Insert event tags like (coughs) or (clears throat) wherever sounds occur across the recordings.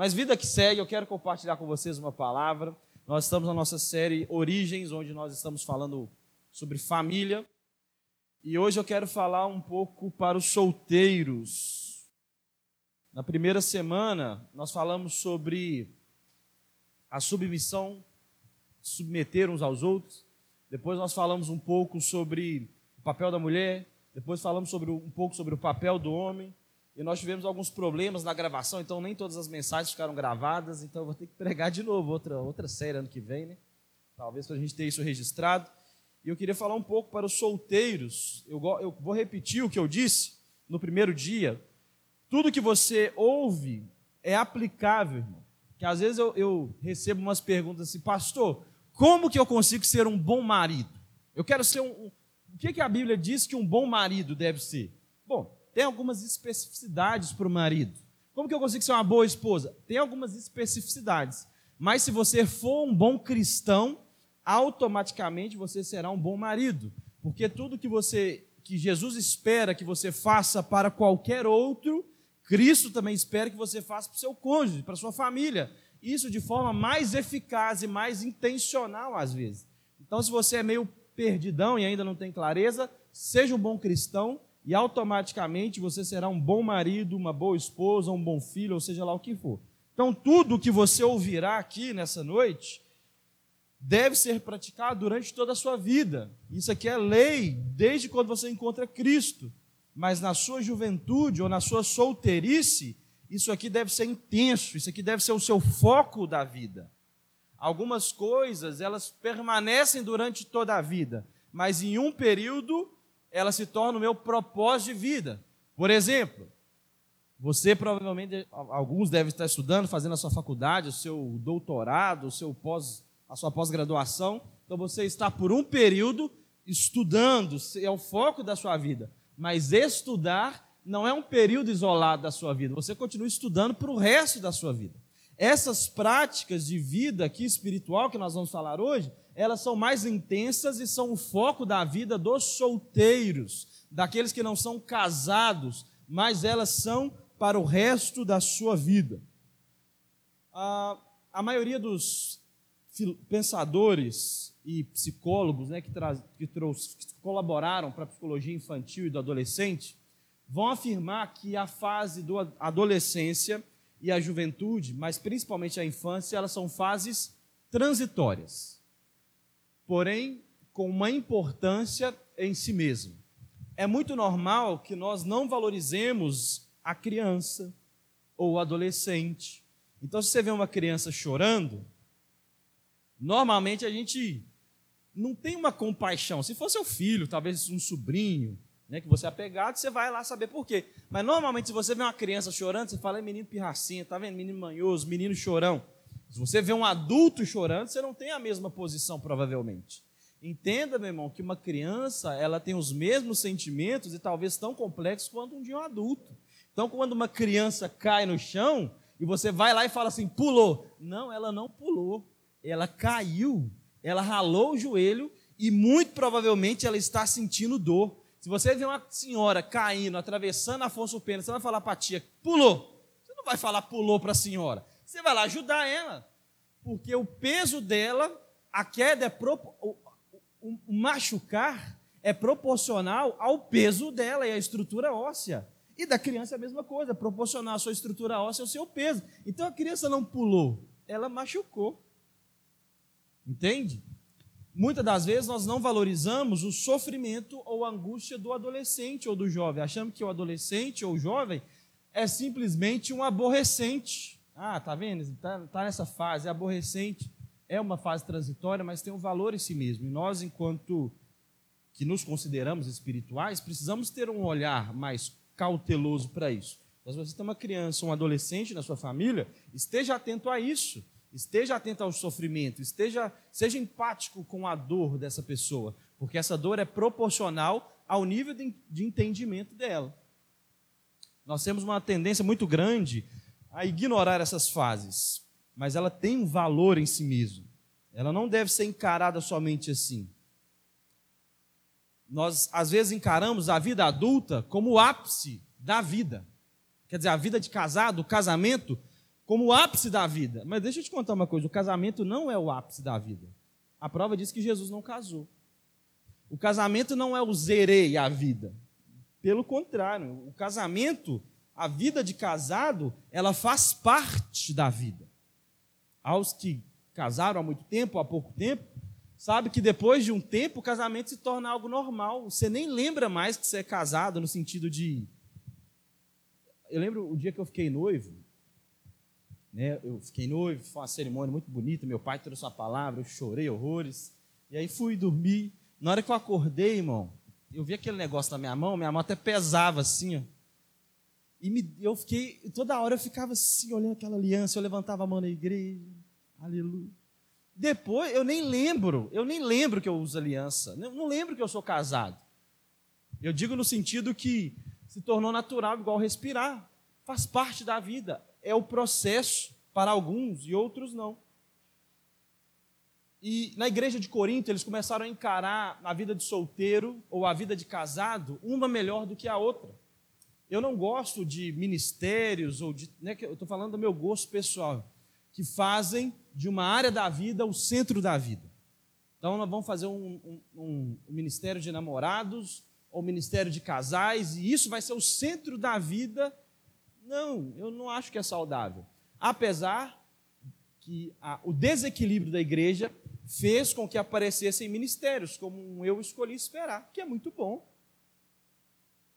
Mas vida que segue, eu quero compartilhar com vocês uma palavra. Nós estamos na nossa série Origens, onde nós estamos falando sobre família. E hoje eu quero falar um pouco para os solteiros. Na primeira semana, nós falamos sobre a submissão, submeter uns aos outros. Depois nós falamos um pouco sobre o papel da mulher. Depois falamos sobre, um pouco sobre o papel do homem. E nós tivemos alguns problemas na gravação, então nem todas as mensagens ficaram gravadas, então eu vou ter que pregar de novo outra, outra série ano que vem, né? Talvez para a gente ter isso registrado. E eu queria falar um pouco para os solteiros. Eu, eu vou repetir o que eu disse no primeiro dia. Tudo que você ouve é aplicável, irmão. Que às vezes eu, eu recebo umas perguntas assim, pastor, como que eu consigo ser um bom marido? Eu quero ser um. um o que, que a Bíblia diz que um bom marido deve ser? Tem algumas especificidades para o marido. Como que eu consigo ser uma boa esposa? Tem algumas especificidades. Mas se você for um bom cristão, automaticamente você será um bom marido. Porque tudo que você que Jesus espera que você faça para qualquer outro, Cristo também espera que você faça para o seu cônjuge, para a sua família. Isso de forma mais eficaz e mais intencional às vezes. Então, se você é meio perdidão e ainda não tem clareza, seja um bom cristão, e automaticamente você será um bom marido, uma boa esposa, um bom filho, ou seja lá o que for. Então, tudo que você ouvirá aqui nessa noite deve ser praticado durante toda a sua vida. Isso aqui é lei desde quando você encontra Cristo. Mas na sua juventude ou na sua solteirice, isso aqui deve ser intenso, isso aqui deve ser o seu foco da vida. Algumas coisas, elas permanecem durante toda a vida, mas em um período ela se torna o meu propósito de vida. Por exemplo, você provavelmente, alguns devem estar estudando, fazendo a sua faculdade, o seu doutorado, o seu pós, a sua pós-graduação. Então você está por um período estudando, é o foco da sua vida. Mas estudar não é um período isolado da sua vida. Você continua estudando para o resto da sua vida. Essas práticas de vida aqui espiritual que nós vamos falar hoje, elas são mais intensas e são o foco da vida dos solteiros, daqueles que não são casados, mas elas são para o resto da sua vida. A, a maioria dos pensadores e psicólogos né, que, que, trouxe, que colaboraram para a psicologia infantil e do adolescente vão afirmar que a fase da adolescência e a juventude, mas principalmente a infância, elas são fases transitórias, porém com uma importância em si mesmo. É muito normal que nós não valorizemos a criança ou o adolescente. Então, se você vê uma criança chorando, normalmente a gente não tem uma compaixão. Se fosse seu filho, talvez um sobrinho, né, que você é apegado, você vai lá saber por quê. Mas normalmente, se você vê uma criança chorando, você fala, é menino pirracinha, tá vendo? Menino manhoso, menino chorão. Se você vê um adulto chorando, você não tem a mesma posição, provavelmente. Entenda, meu irmão, que uma criança, ela tem os mesmos sentimentos e talvez tão complexos quanto um de um adulto. Então, quando uma criança cai no chão e você vai lá e fala assim, pulou. Não, ela não pulou. Ela caiu, ela ralou o joelho e muito provavelmente ela está sentindo dor. Se você vê uma senhora caindo, atravessando Afonso Pena, você vai falar para a tia, pulou. Você não vai falar pulou para a senhora. Você vai lá ajudar ela. Porque o peso dela, a queda é pro, o, o, o machucar é proporcional ao peso dela e à estrutura óssea. E da criança é a mesma coisa, proporcional à sua estrutura óssea ao seu peso. Então a criança não pulou, ela machucou. Entende? Muitas das vezes nós não valorizamos o sofrimento ou a angústia do adolescente ou do jovem. Achamos que o adolescente ou o jovem é simplesmente um aborrecente. Ah, tá vendo? Está tá nessa fase, é aborrecente. É uma fase transitória, mas tem um valor em si mesmo. E nós, enquanto que nos consideramos espirituais, precisamos ter um olhar mais cauteloso para isso. Mas você tem uma criança, um adolescente na sua família, esteja atento a isso. Esteja atento ao sofrimento, esteja, seja empático com a dor dessa pessoa, porque essa dor é proporcional ao nível de, de entendimento dela. Nós temos uma tendência muito grande a ignorar essas fases, mas ela tem um valor em si mesmo. Ela não deve ser encarada somente assim. Nós, às vezes, encaramos a vida adulta como o ápice da vida. Quer dizer, a vida de casado, o casamento, como o ápice da vida. Mas deixa eu te contar uma coisa: o casamento não é o ápice da vida. A prova diz que Jesus não casou. O casamento não é o zerei a vida. Pelo contrário, o casamento, a vida de casado, ela faz parte da vida. Aos que casaram há muito tempo, há pouco tempo, sabe que depois de um tempo o casamento se torna algo normal. Você nem lembra mais que você é casado no sentido de. Eu lembro o dia que eu fiquei noivo, né? Eu fiquei noivo, foi uma cerimônia muito bonita. Meu pai trouxe uma palavra, eu chorei horrores. E aí fui dormir. Na hora que eu acordei, irmão, eu vi aquele negócio na minha mão, minha mão até pesava assim, ó. E me, eu fiquei, toda hora eu ficava assim, olhando aquela aliança, eu levantava a mão na igreja, aleluia. Depois, eu nem lembro, eu nem lembro que eu uso aliança, não, não lembro que eu sou casado. Eu digo no sentido que se tornou natural, igual respirar, faz parte da vida, é o processo para alguns e outros não. E na igreja de Corinto, eles começaram a encarar a vida de solteiro ou a vida de casado, uma melhor do que a outra. Eu não gosto de ministérios, ou de. Né, eu estou falando do meu gosto pessoal, que fazem de uma área da vida o centro da vida. Então, nós vamos fazer um, um, um, um ministério de namorados ou ministério de casais, e isso vai ser o centro da vida. Não, eu não acho que é saudável. Apesar que a, o desequilíbrio da igreja fez com que aparecessem ministérios, como eu escolhi esperar, que é muito bom.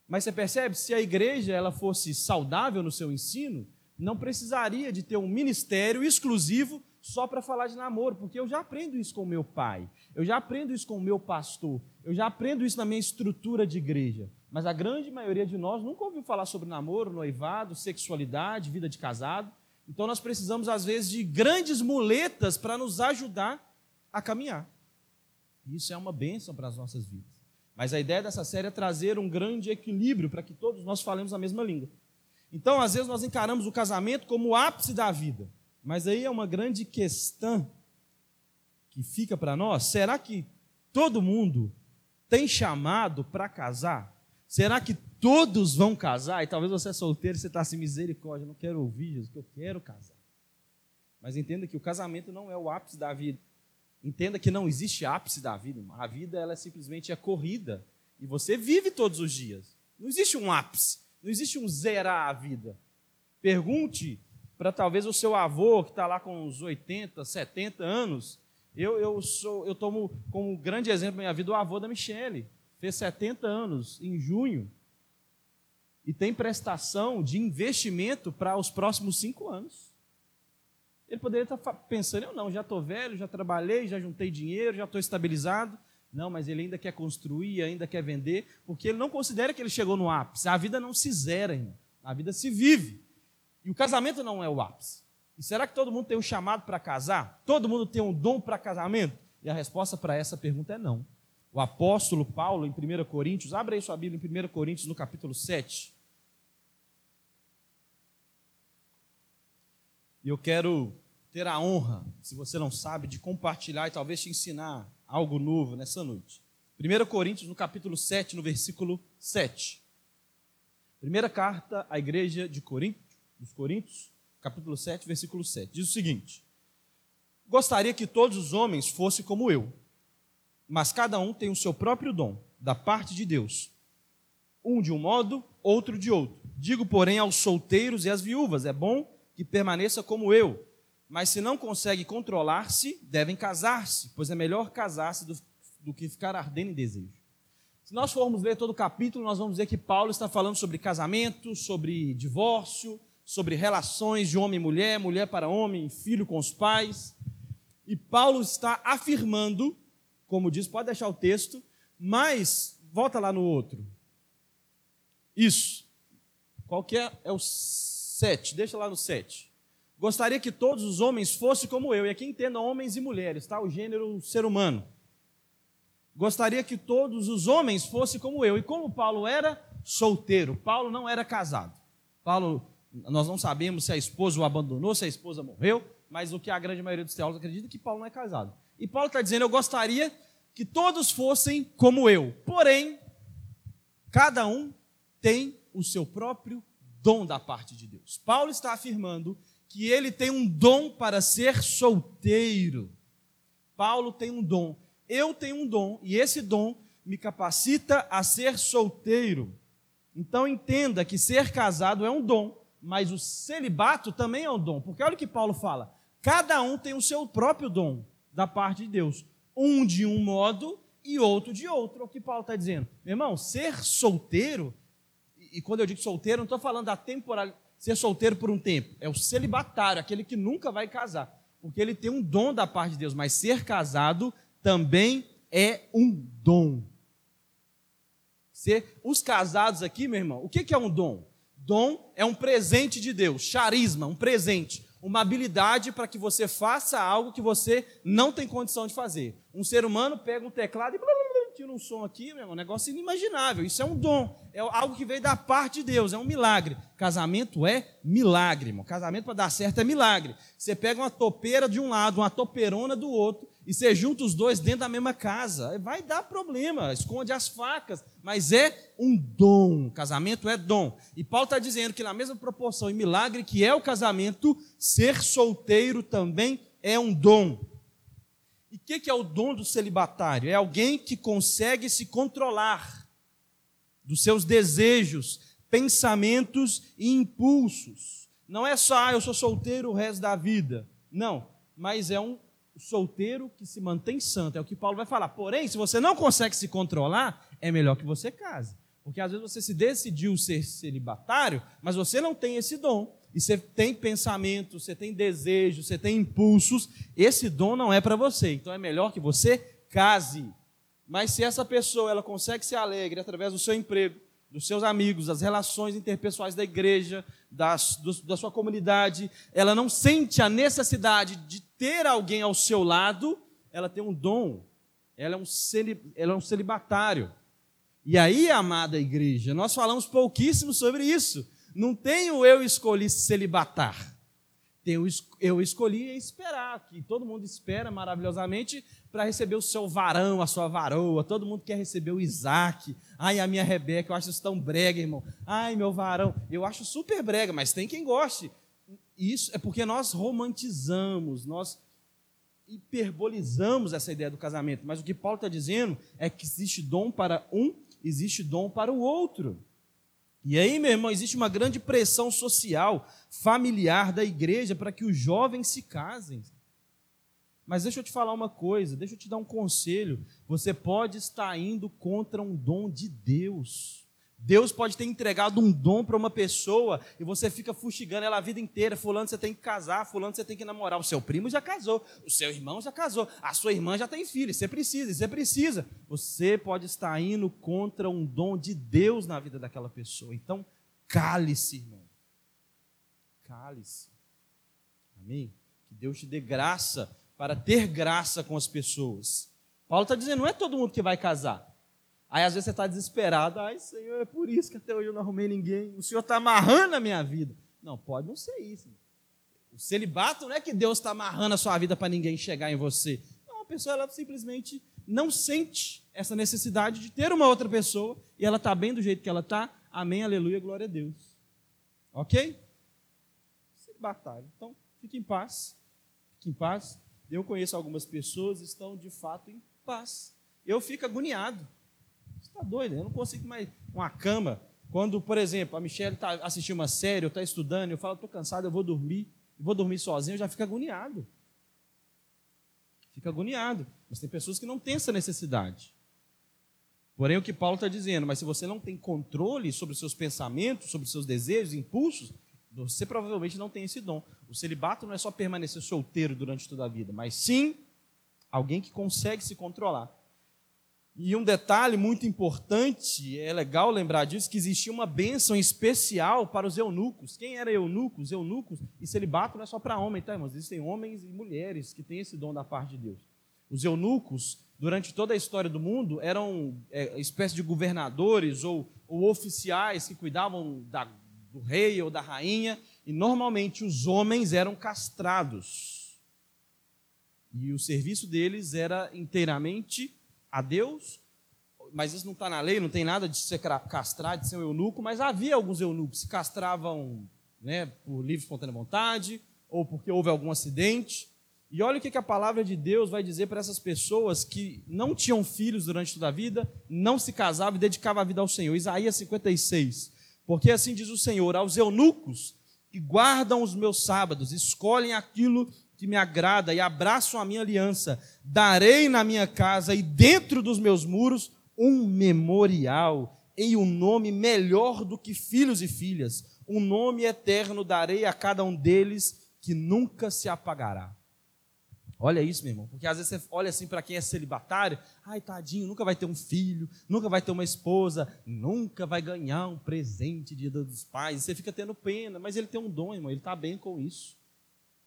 Mas você percebe, se a igreja ela fosse saudável no seu ensino, não precisaria de ter um ministério exclusivo só para falar de namoro, porque eu já aprendo isso com o meu pai, eu já aprendo isso com o meu pastor, eu já aprendo isso na minha estrutura de igreja. Mas a grande maioria de nós nunca ouviu falar sobre namoro, noivado, sexualidade, vida de casado. Então nós precisamos, às vezes, de grandes muletas para nos ajudar a caminhar. Isso é uma bênção para as nossas vidas. Mas a ideia dessa série é trazer um grande equilíbrio para que todos nós falemos a mesma língua. Então, às vezes, nós encaramos o casamento como o ápice da vida. Mas aí é uma grande questão que fica para nós: será que todo mundo tem chamado para casar? Será que todos vão casar? E talvez você é solteiro e você está assim, misericórdia, eu não quero ouvir, Jesus, que eu quero casar. Mas entenda que o casamento não é o ápice da vida. Entenda que não existe ápice da vida. A vida ela é simplesmente é corrida. E você vive todos os dias. Não existe um ápice. Não existe um zerar a vida. Pergunte para talvez o seu avô, que está lá com uns 80, 70 anos. Eu, eu, sou, eu tomo como grande exemplo na minha vida o avô da Michele. Fez 70 anos em junho. E tem prestação de investimento para os próximos cinco anos. Ele poderia estar pensando, eu não, já estou velho, já trabalhei, já juntei dinheiro, já estou estabilizado. Não, mas ele ainda quer construir, ainda quer vender, porque ele não considera que ele chegou no ápice. A vida não se zera, irmão. A vida se vive. E o casamento não é o ápice. E será que todo mundo tem um chamado para casar? Todo mundo tem um dom para casamento? E a resposta para essa pergunta é não. O apóstolo Paulo, em 1 Coríntios, abre aí sua Bíblia em 1 Coríntios, no capítulo 7. E eu quero ter a honra, se você não sabe, de compartilhar e talvez te ensinar algo novo nessa noite. 1 Coríntios, no capítulo 7, no versículo 7. Primeira carta à igreja de Corinto, dos Coríntios, capítulo 7, versículo 7. Diz o seguinte: Gostaria que todos os homens fossem como eu, mas cada um tem o seu próprio dom, da parte de Deus. Um de um modo, outro de outro. Digo, porém, aos solteiros e às viúvas: é bom que permaneça como eu mas se não consegue controlar-se, devem casar-se, pois é melhor casar-se do, do, que ficar ardendo em desejo. Se nós formos ler todo o capítulo, nós vamos ver que Paulo está falando sobre casamento, sobre divórcio, sobre relações de homem e mulher, mulher para homem, filho com os pais. E Paulo está afirmando, como diz, pode deixar o texto, mas volta lá no outro. Isso. Qual que é? É o 7. Deixa lá no 7. Gostaria que todos os homens fossem como eu, e aqui entenda homens e mulheres, tá? O gênero ser humano. Gostaria que todos os homens fossem como eu. E como Paulo era solteiro, Paulo não era casado. Paulo, nós não sabemos se a esposa o abandonou, se a esposa morreu, mas o que a grande maioria dos teólogos acredita é que Paulo não é casado. E Paulo está dizendo: Eu gostaria que todos fossem como eu. Porém, cada um tem o seu próprio dom da parte de Deus. Paulo está afirmando que ele tem um dom para ser solteiro. Paulo tem um dom. Eu tenho um dom, e esse dom me capacita a ser solteiro. Então entenda que ser casado é um dom, mas o celibato também é um dom. Porque olha o que Paulo fala: cada um tem o seu próprio dom da parte de Deus. Um de um modo e outro de outro. É o que Paulo está dizendo. Meu irmão, ser solteiro, e quando eu digo solteiro, não estou falando da temporalidade, ser solteiro por um tempo. É o celibatário, aquele que nunca vai casar. Porque ele tem um dom da parte de Deus, mas ser casado também é um dom. Ser, os casados aqui, meu irmão, o que é um dom? Dom é um presente de Deus, charisma, um presente, uma habilidade para que você faça algo que você não tem condição de fazer. Um ser humano pega um teclado e tira um som aqui, meu irmão, um negócio inimaginável. Isso é um dom, é algo que veio da parte de Deus, é um milagre. Casamento é milagre, irmão. Casamento para dar certo é milagre. Você pega uma topeira de um lado, uma toperona do outro, e você junta os dois dentro da mesma casa. Vai dar problema, esconde as facas, mas é um dom. Casamento é dom. E Paulo está dizendo que, na mesma proporção e milagre que é o casamento, ser solteiro também é um dom. E o que, que é o dom do celibatário? É alguém que consegue se controlar dos seus desejos, pensamentos e impulsos. Não é só, ah, eu sou solteiro o resto da vida. Não, mas é um solteiro que se mantém santo. É o que Paulo vai falar. Porém, se você não consegue se controlar, é melhor que você case. Porque às vezes você se decidiu ser celibatário, mas você não tem esse dom e você tem pensamento, você tem desejo, você tem impulsos, esse dom não é para você. Então é melhor que você case. Mas se essa pessoa ela consegue ser alegre através do seu emprego, dos seus amigos, das relações interpessoais da igreja, das, do, da sua comunidade, ela não sente a necessidade de ter alguém ao seu lado, ela tem um dom, ela é um, celib, ela é um celibatário. E aí, amada igreja, nós falamos pouquíssimo sobre isso. Não tem o eu escolhi celibatar. O eu escolhi esperar, que todo mundo espera maravilhosamente para receber o seu varão, a sua varoa. Todo mundo quer receber o Isaac. Ai, a minha Rebeca, eu acho isso tão brega, irmão. Ai, meu varão, eu acho super brega, mas tem quem goste. Isso é porque nós romantizamos, nós hiperbolizamos essa ideia do casamento. Mas o que Paulo está dizendo é que existe dom para um, existe dom para o outro. E aí, meu irmão, existe uma grande pressão social, familiar da igreja para que os jovens se casem. Mas deixa eu te falar uma coisa, deixa eu te dar um conselho. Você pode estar indo contra um dom de Deus. Deus pode ter entregado um dom para uma pessoa e você fica fustigando ela a vida inteira. Fulano você tem que casar, fulano você tem que namorar. O seu primo já casou, o seu irmão já casou, a sua irmã já tem filho. Você precisa, você precisa. Você pode estar indo contra um dom de Deus na vida daquela pessoa. Então, cale-se, irmão. Cale-se. Amém? Que Deus te dê graça para ter graça com as pessoas. Paulo está dizendo, não é todo mundo que vai casar. Aí às vezes você está desesperado. Ai, Senhor, é por isso que até hoje eu não arrumei ninguém. O Senhor está amarrando a minha vida. Não, pode não ser isso. O celibato não é que Deus está amarrando a sua vida para ninguém chegar em você. Não, a pessoa ela simplesmente não sente essa necessidade de ter uma outra pessoa e ela está bem do jeito que ela está. Amém, aleluia, glória a Deus. Ok? Celibatário. Então, fique em paz. Fique em paz. Eu conheço algumas pessoas que estão de fato em paz. Eu fico agoniado está doido, eu não consigo mais uma cama. Quando, por exemplo, a Michelle está assistindo uma série, ou está estudando, eu falo, estou cansado, eu vou dormir, vou dormir sozinho, eu já fico agoniado. Fica agoniado. Mas tem pessoas que não têm essa necessidade. Porém, o que Paulo está dizendo, mas se você não tem controle sobre os seus pensamentos, sobre os seus desejos, impulsos, você provavelmente não tem esse dom. O celibato não é só permanecer solteiro durante toda a vida, mas sim alguém que consegue se controlar. E um detalhe muito importante, é legal lembrar disso, que existia uma bênção especial para os eunucos. Quem era eunucos? Eunucos, e celibato não é só para homem, tá, irmãos? Existem homens e mulheres que têm esse dom da parte de Deus. Os eunucos, durante toda a história do mundo, eram é, espécie de governadores ou, ou oficiais que cuidavam da, do rei ou da rainha, e normalmente os homens eram castrados. E o serviço deles era inteiramente a Deus, mas isso não está na lei, não tem nada de ser castrado, de ser um eunuco, mas havia alguns eunucos que se castravam né, por livre espontânea vontade, ou porque houve algum acidente. E olha o que a palavra de Deus vai dizer para essas pessoas que não tinham filhos durante toda a vida, não se casavam e dedicavam a vida ao Senhor. Isaías 56. Porque assim diz o Senhor: aos eunucos que guardam os meus sábados, escolhem aquilo que me agrada e abraçam a minha aliança, darei na minha casa e dentro dos meus muros um memorial em um nome melhor do que filhos e filhas. Um nome eterno darei a cada um deles que nunca se apagará. Olha isso, meu irmão, porque às vezes você olha assim para quem é celibatário, ai tadinho, nunca vai ter um filho, nunca vai ter uma esposa, nunca vai ganhar um presente de dia dos pais. Você fica tendo pena, mas ele tem um dom, irmão, ele está bem com isso.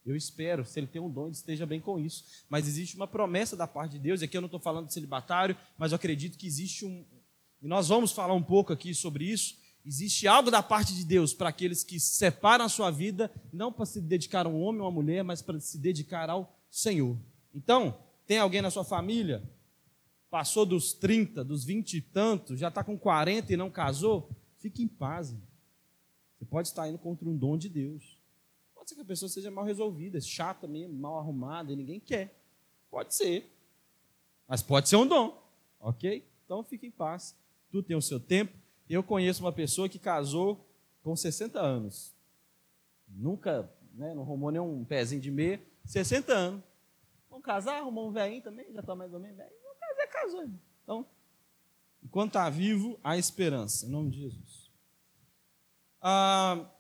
Eu espero, se ele tem um dom, ele esteja bem com isso. Mas existe uma promessa da parte de Deus, e aqui eu não estou falando de celibatário, mas eu acredito que existe um. E nós vamos falar um pouco aqui sobre isso. Existe algo da parte de Deus para aqueles que separam a sua vida, não para se dedicar a um homem ou uma mulher, mas para se dedicar ao Senhor. Então, tem alguém na sua família, passou dos 30, dos 20 e tantos, já está com 40 e não casou? Fique em paz. Você pode estar indo contra um dom de Deus. Pode ser que a pessoa seja mal resolvida, chata mesmo, mal arrumada e ninguém quer. Pode ser. Mas pode ser um dom. Ok? Então fique em paz. Tudo tem o seu tempo. Eu conheço uma pessoa que casou com 60 anos. Nunca, né, não arrumou nenhum pezinho de meia 60 anos. Vamos casar, arrumar um velhinho também, já está mais ou menos velho. Vamos casar, casou. Irmão. Então, enquanto está vivo, há esperança, em nome de Jesus. Ah,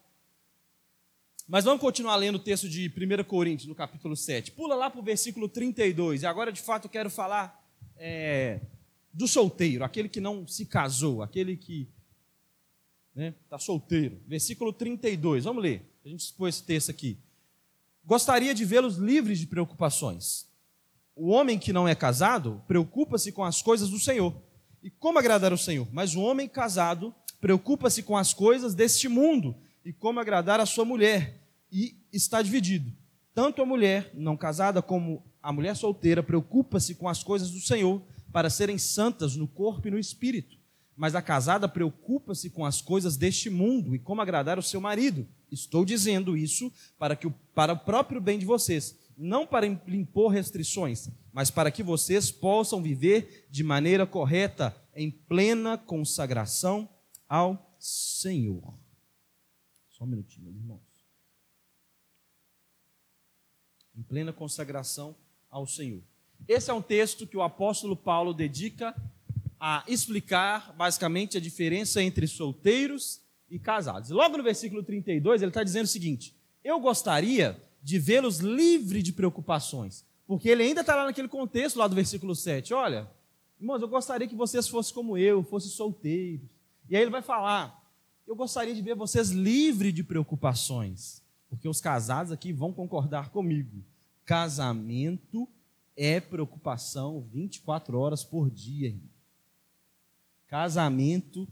mas vamos continuar lendo o texto de 1 Coríntios, no capítulo 7. Pula lá para o versículo 32. E agora, de fato, quero falar é, do solteiro, aquele que não se casou, aquele que está né, tá solteiro. Versículo 32. Vamos ler. A gente expôs esse texto aqui gostaria de vê-los livres de preocupações. O homem que não é casado preocupa-se com as coisas do Senhor. E como agradar o Senhor? Mas o homem casado preocupa-se com as coisas deste mundo e como agradar a sua mulher. E está dividido. Tanto a mulher não casada como a mulher solteira preocupa-se com as coisas do Senhor para serem santas no corpo e no espírito. Mas a casada preocupa-se com as coisas deste mundo e como agradar o seu marido. Estou dizendo isso para, que, para o próprio bem de vocês, não para impor restrições, mas para que vocês possam viver de maneira correta, em plena consagração ao Senhor. Só um minutinho, meus irmãos. Em plena consagração ao Senhor. Esse é um texto que o apóstolo Paulo dedica a explicar basicamente a diferença entre solteiros e casados. Logo no versículo 32, ele está dizendo o seguinte: Eu gostaria de vê-los livres de preocupações. Porque ele ainda está lá naquele contexto lá do versículo 7. Olha, irmãos, eu gostaria que vocês fossem como eu, fossem solteiros. E aí ele vai falar: Eu gostaria de ver vocês livres de preocupações. Porque os casados aqui vão concordar comigo. Casamento é preocupação 24 horas por dia, irmão. Casamento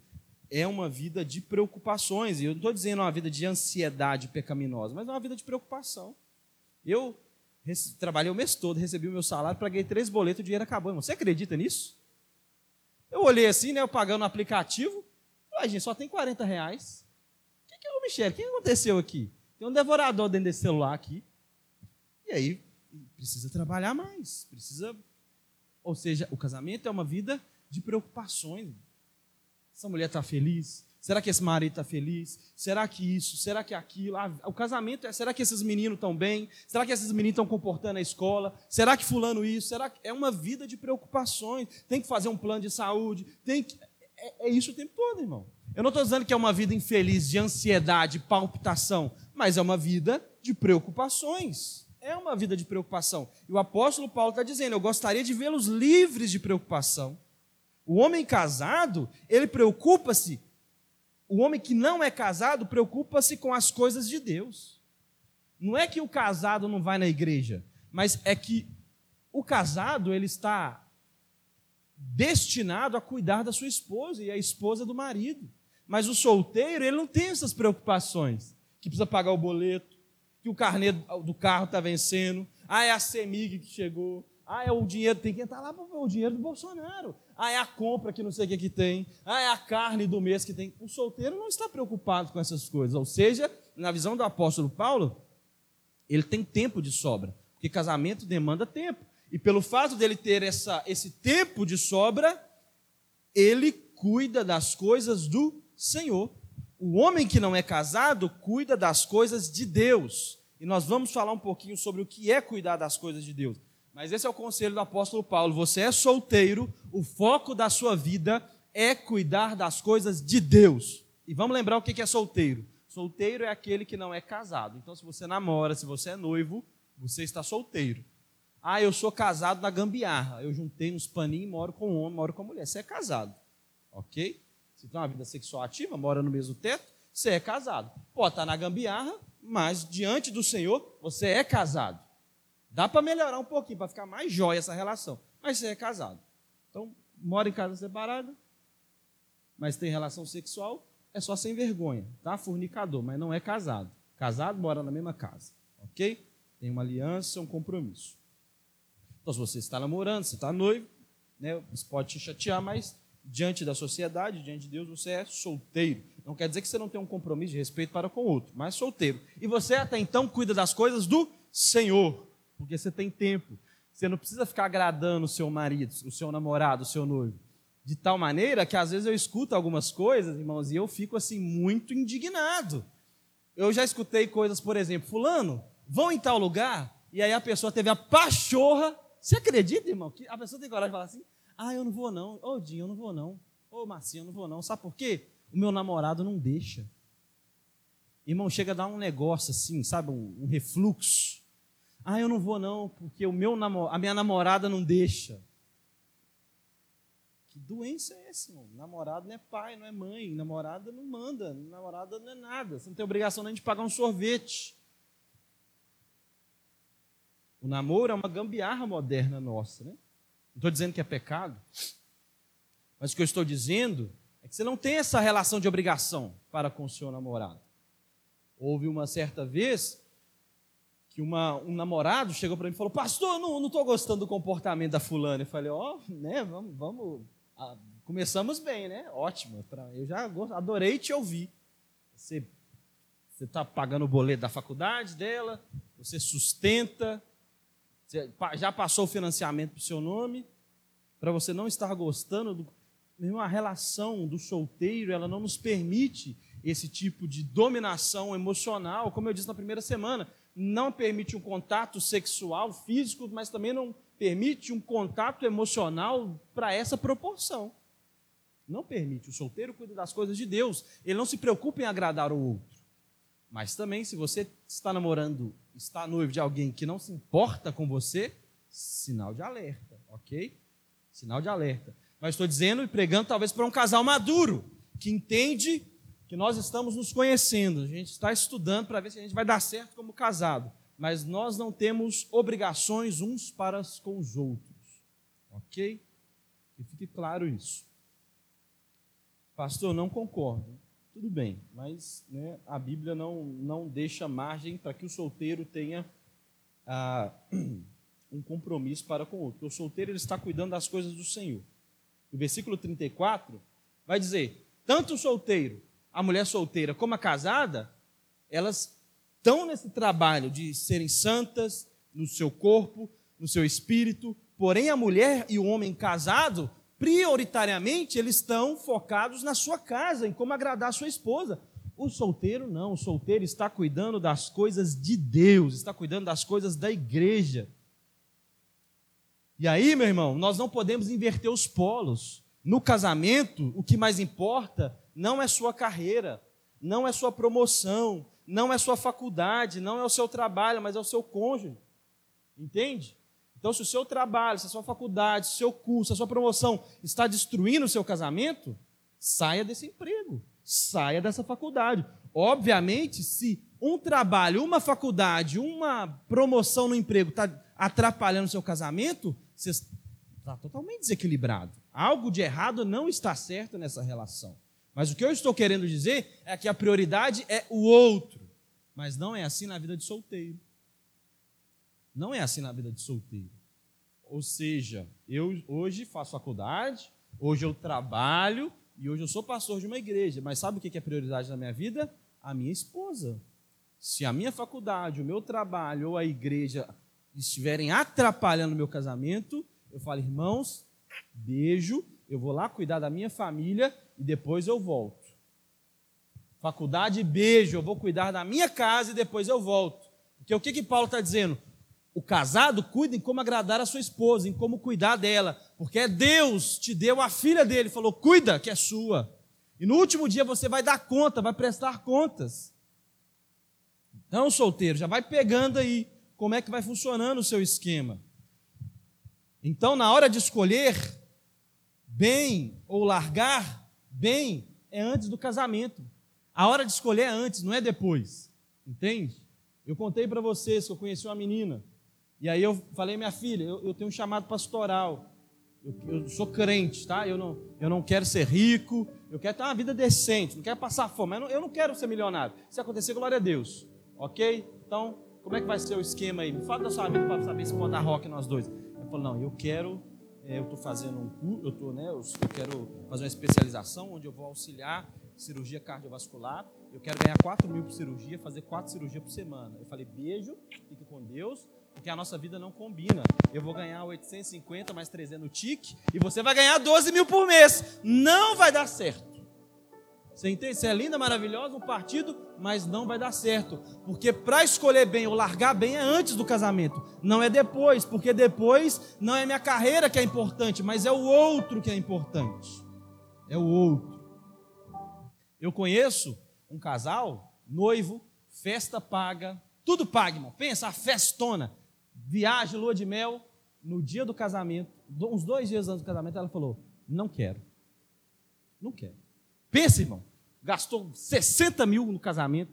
é uma vida de preocupações. E eu não estou dizendo uma vida de ansiedade pecaminosa, mas é uma vida de preocupação. Eu trabalhei o mês todo, recebi o meu salário, paguei três boletos, o dinheiro acabou. Irmão. Você acredita nisso? Eu olhei assim, né, eu pagando no aplicativo, Ué, gente, só tem 40 reais. O que, que é o Michel? O que aconteceu aqui? Tem um devorador dentro desse celular aqui. E aí, precisa trabalhar mais. Precisa. Ou seja, o casamento é uma vida de preocupações. Essa mulher está feliz? Será que esse marido está feliz? Será que isso? Será que aquilo? Ah, o casamento é. Será que esses meninos estão bem? Será que esses meninos estão comportando a escola? Será que fulano isso? Será que é uma vida de preocupações? Tem que fazer um plano de saúde? Tem que... é, é isso o tempo todo, irmão. Eu não estou dizendo que é uma vida infeliz de ansiedade, palpitação, mas é uma vida de preocupações. É uma vida de preocupação. E o apóstolo Paulo está dizendo: eu gostaria de vê-los livres de preocupação. O homem casado, ele preocupa-se. O homem que não é casado preocupa-se com as coisas de Deus. Não é que o casado não vai na igreja, mas é que o casado ele está destinado a cuidar da sua esposa e a esposa do marido. Mas o solteiro, ele não tem essas preocupações, que precisa pagar o boleto, que o carnê do carro está vencendo, ah, é a CEMIG que chegou, ah, é o dinheiro, tem que entrar lá para o dinheiro do Bolsonaro. Ah, é a compra que não sei o que, que tem. Ah, é a carne do mês que tem. O solteiro não está preocupado com essas coisas. Ou seja, na visão do apóstolo Paulo, ele tem tempo de sobra, porque casamento demanda tempo. E pelo fato dele ter essa, esse tempo de sobra, ele cuida das coisas do Senhor. O homem que não é casado cuida das coisas de Deus. E nós vamos falar um pouquinho sobre o que é cuidar das coisas de Deus. Mas esse é o conselho do apóstolo Paulo. Você é solteiro, o foco da sua vida é cuidar das coisas de Deus. E vamos lembrar o que é solteiro. Solteiro é aquele que não é casado. Então, se você namora, se você é noivo, você está solteiro. Ah, eu sou casado na gambiarra. Eu juntei uns paninhos, moro com um homem, moro com a mulher. Você é casado. Ok? Você tem uma vida sexual ativa, mora no mesmo teto, você é casado. Pode estar na gambiarra, mas diante do Senhor, você é casado. Dá para melhorar um pouquinho, para ficar mais jóia essa relação. Mas você é casado. Então, mora em casa separada, mas tem relação sexual, é só sem vergonha, tá? Fornicador, mas não é casado. Casado mora na mesma casa, ok? Tem uma aliança, um compromisso. Então, se você está namorando, você está noivo, né? Isso pode te chatear, mas diante da sociedade, diante de Deus, você é solteiro. Não quer dizer que você não tem um compromisso de respeito para com o outro, mas solteiro. E você até então cuida das coisas do Senhor, porque você tem tempo. Você não precisa ficar agradando o seu marido, o seu namorado, o seu noivo. De tal maneira que às vezes eu escuto algumas coisas, irmãos, e eu fico assim muito indignado. Eu já escutei coisas, por exemplo, fulano, vão em tal lugar, e aí a pessoa teve a pachorra. Você acredita, irmão, que a pessoa tem coragem de falar assim? Ah, eu não vou não. Ô, Dinho, eu não vou não. Ô, Marcinho, eu não vou não. Sabe por quê? O meu namorado não deixa. Irmão, chega a dar um negócio assim, sabe, um, um refluxo. Ah, eu não vou não, porque o meu namor... a minha namorada não deixa. Que doença é essa, irmão? Namorado não é pai, não é mãe. Namorada não manda. Namorada não é nada. Você não tem obrigação nem de pagar um sorvete. O namoro é uma gambiarra moderna nossa, né? Não estou dizendo que é pecado, mas o que eu estou dizendo é que você não tem essa relação de obrigação para com o seu namorado. Houve uma certa vez que uma, um namorado chegou para mim e falou: Pastor, não estou gostando do comportamento da fulana. Eu falei: Ó, oh, né, vamos, vamos ah, começamos bem, né? Ótimo. Eu já adorei te ouvir. Você está pagando o boleto da faculdade dela, você sustenta, já passou o financiamento para o seu nome, para você não estar gostando do. Mesmo relação do solteiro, ela não nos permite esse tipo de dominação emocional, como eu disse na primeira semana, não permite um contato sexual, físico, mas também não permite um contato emocional para essa proporção. Não permite. O solteiro cuida das coisas de Deus. Ele não se preocupa em agradar o outro. Mas também, se você está namorando, está noivo de alguém que não se importa com você, sinal de alerta, ok? Sinal de alerta. Mas estou dizendo e pregando talvez para um casal maduro, que entende que nós estamos nos conhecendo, a gente está estudando para ver se a gente vai dar certo como casado mas nós não temos obrigações uns para com os outros. Ok? Que fique claro isso. Pastor, não concordo. Tudo bem, mas né, a Bíblia não, não deixa margem para que o solteiro tenha ah, (clears throat) um compromisso para com o outro. O solteiro ele está cuidando das coisas do Senhor. O versículo 34 vai dizer: tanto o solteiro, a mulher solteira, como a casada, elas estão nesse trabalho de serem santas no seu corpo, no seu espírito, porém a mulher e o homem casado, prioritariamente, eles estão focados na sua casa, em como agradar a sua esposa. O solteiro não, o solteiro está cuidando das coisas de Deus, está cuidando das coisas da igreja. E aí, meu irmão, nós não podemos inverter os polos. No casamento, o que mais importa não é sua carreira, não é sua promoção, não é sua faculdade, não é o seu trabalho, mas é o seu cônjuge. Entende? Então, se o seu trabalho, se a sua faculdade, se o seu curso, a sua promoção está destruindo o seu casamento, saia desse emprego, saia dessa faculdade. Obviamente, se um trabalho, uma faculdade, uma promoção no emprego está atrapalhando o seu casamento, você está totalmente desequilibrado. Algo de errado não está certo nessa relação. Mas o que eu estou querendo dizer é que a prioridade é o outro. Mas não é assim na vida de solteiro. Não é assim na vida de solteiro. Ou seja, eu hoje faço faculdade, hoje eu trabalho e hoje eu sou pastor de uma igreja. Mas sabe o que é prioridade na minha vida? A minha esposa. se a minha faculdade, o meu trabalho ou a igreja estiverem atrapalhando o meu casamento, eu falo, irmãos, beijo, eu vou lá cuidar da minha família e depois eu volto. Faculdade, beijo, eu vou cuidar da minha casa e depois eu volto. Porque o que, que Paulo está dizendo? O casado cuida em como agradar a sua esposa, em como cuidar dela, porque é Deus te deu a filha dele, falou: cuida, que é sua. E no último dia você vai dar conta, vai prestar contas. Então, solteiro, já vai pegando aí como é que vai funcionando o seu esquema. Então, na hora de escolher bem ou largar bem, é antes do casamento. A hora de escolher é antes, não é depois. Entende? Eu contei para vocês que eu conheci uma menina. E aí eu falei, minha filha, eu, eu tenho um chamado pastoral. Eu, eu, sou crente, tá? Eu não, eu não quero ser rico, eu quero ter uma vida decente, não quero passar fome. Eu não, eu não quero ser milionário. Se acontecer, glória a Deus. Ok? Então, como é que vai ser o esquema aí? Me fala da sua vida para saber se pode dar rock nós dois. Ele falou, não, eu quero, é, eu estou fazendo um curso, eu, tô, né, eu, eu quero fazer uma especialização onde eu vou auxiliar cirurgia cardiovascular. Eu quero ganhar 4 mil por cirurgia, fazer quatro cirurgias por semana. Eu falei, beijo, fique com Deus, porque a nossa vida não combina. Eu vou ganhar 850 mais 300 no TIC e você vai ganhar 12 mil por mês. Não vai dar certo. Você entende? Você é linda, maravilhosa, um partido, mas não vai dar certo. Porque para escolher bem ou largar bem é antes do casamento, não é depois. Porque depois não é minha carreira que é importante, mas é o outro que é importante. É o outro. Eu conheço um casal, noivo, festa paga, tudo paga, irmão. Pensa, a festona. Viagem, lua de mel. No dia do casamento, uns dois dias antes do casamento, ela falou: Não quero. Não quero. Pensa, irmão. Gastou 60 mil no casamento.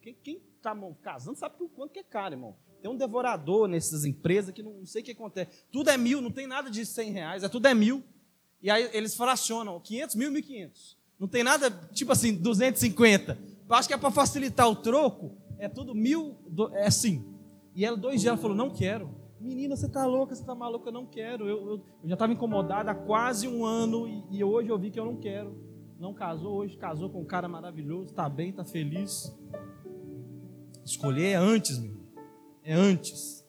Quem está casando sabe por quanto que é caro, irmão. Tem um devorador nessas empresas que não, não sei o que acontece. Tudo é mil, não tem nada de 100 reais, é tudo é mil. E aí eles fracionam 500 mil, 1.500. Não tem nada, tipo assim, 250. Eu acho que é para facilitar o troco, é tudo mil, é assim. E ela, dois dias, ela falou: Não quero. Menina, você está louca, você está maluca, eu não quero. Eu, eu, eu já estava incomodada há quase um ano e, e, hoje eu vi que eu não quero. Não casou hoje, casou com um cara maravilhoso, está bem, está feliz. Escolher é antes, meu. É antes.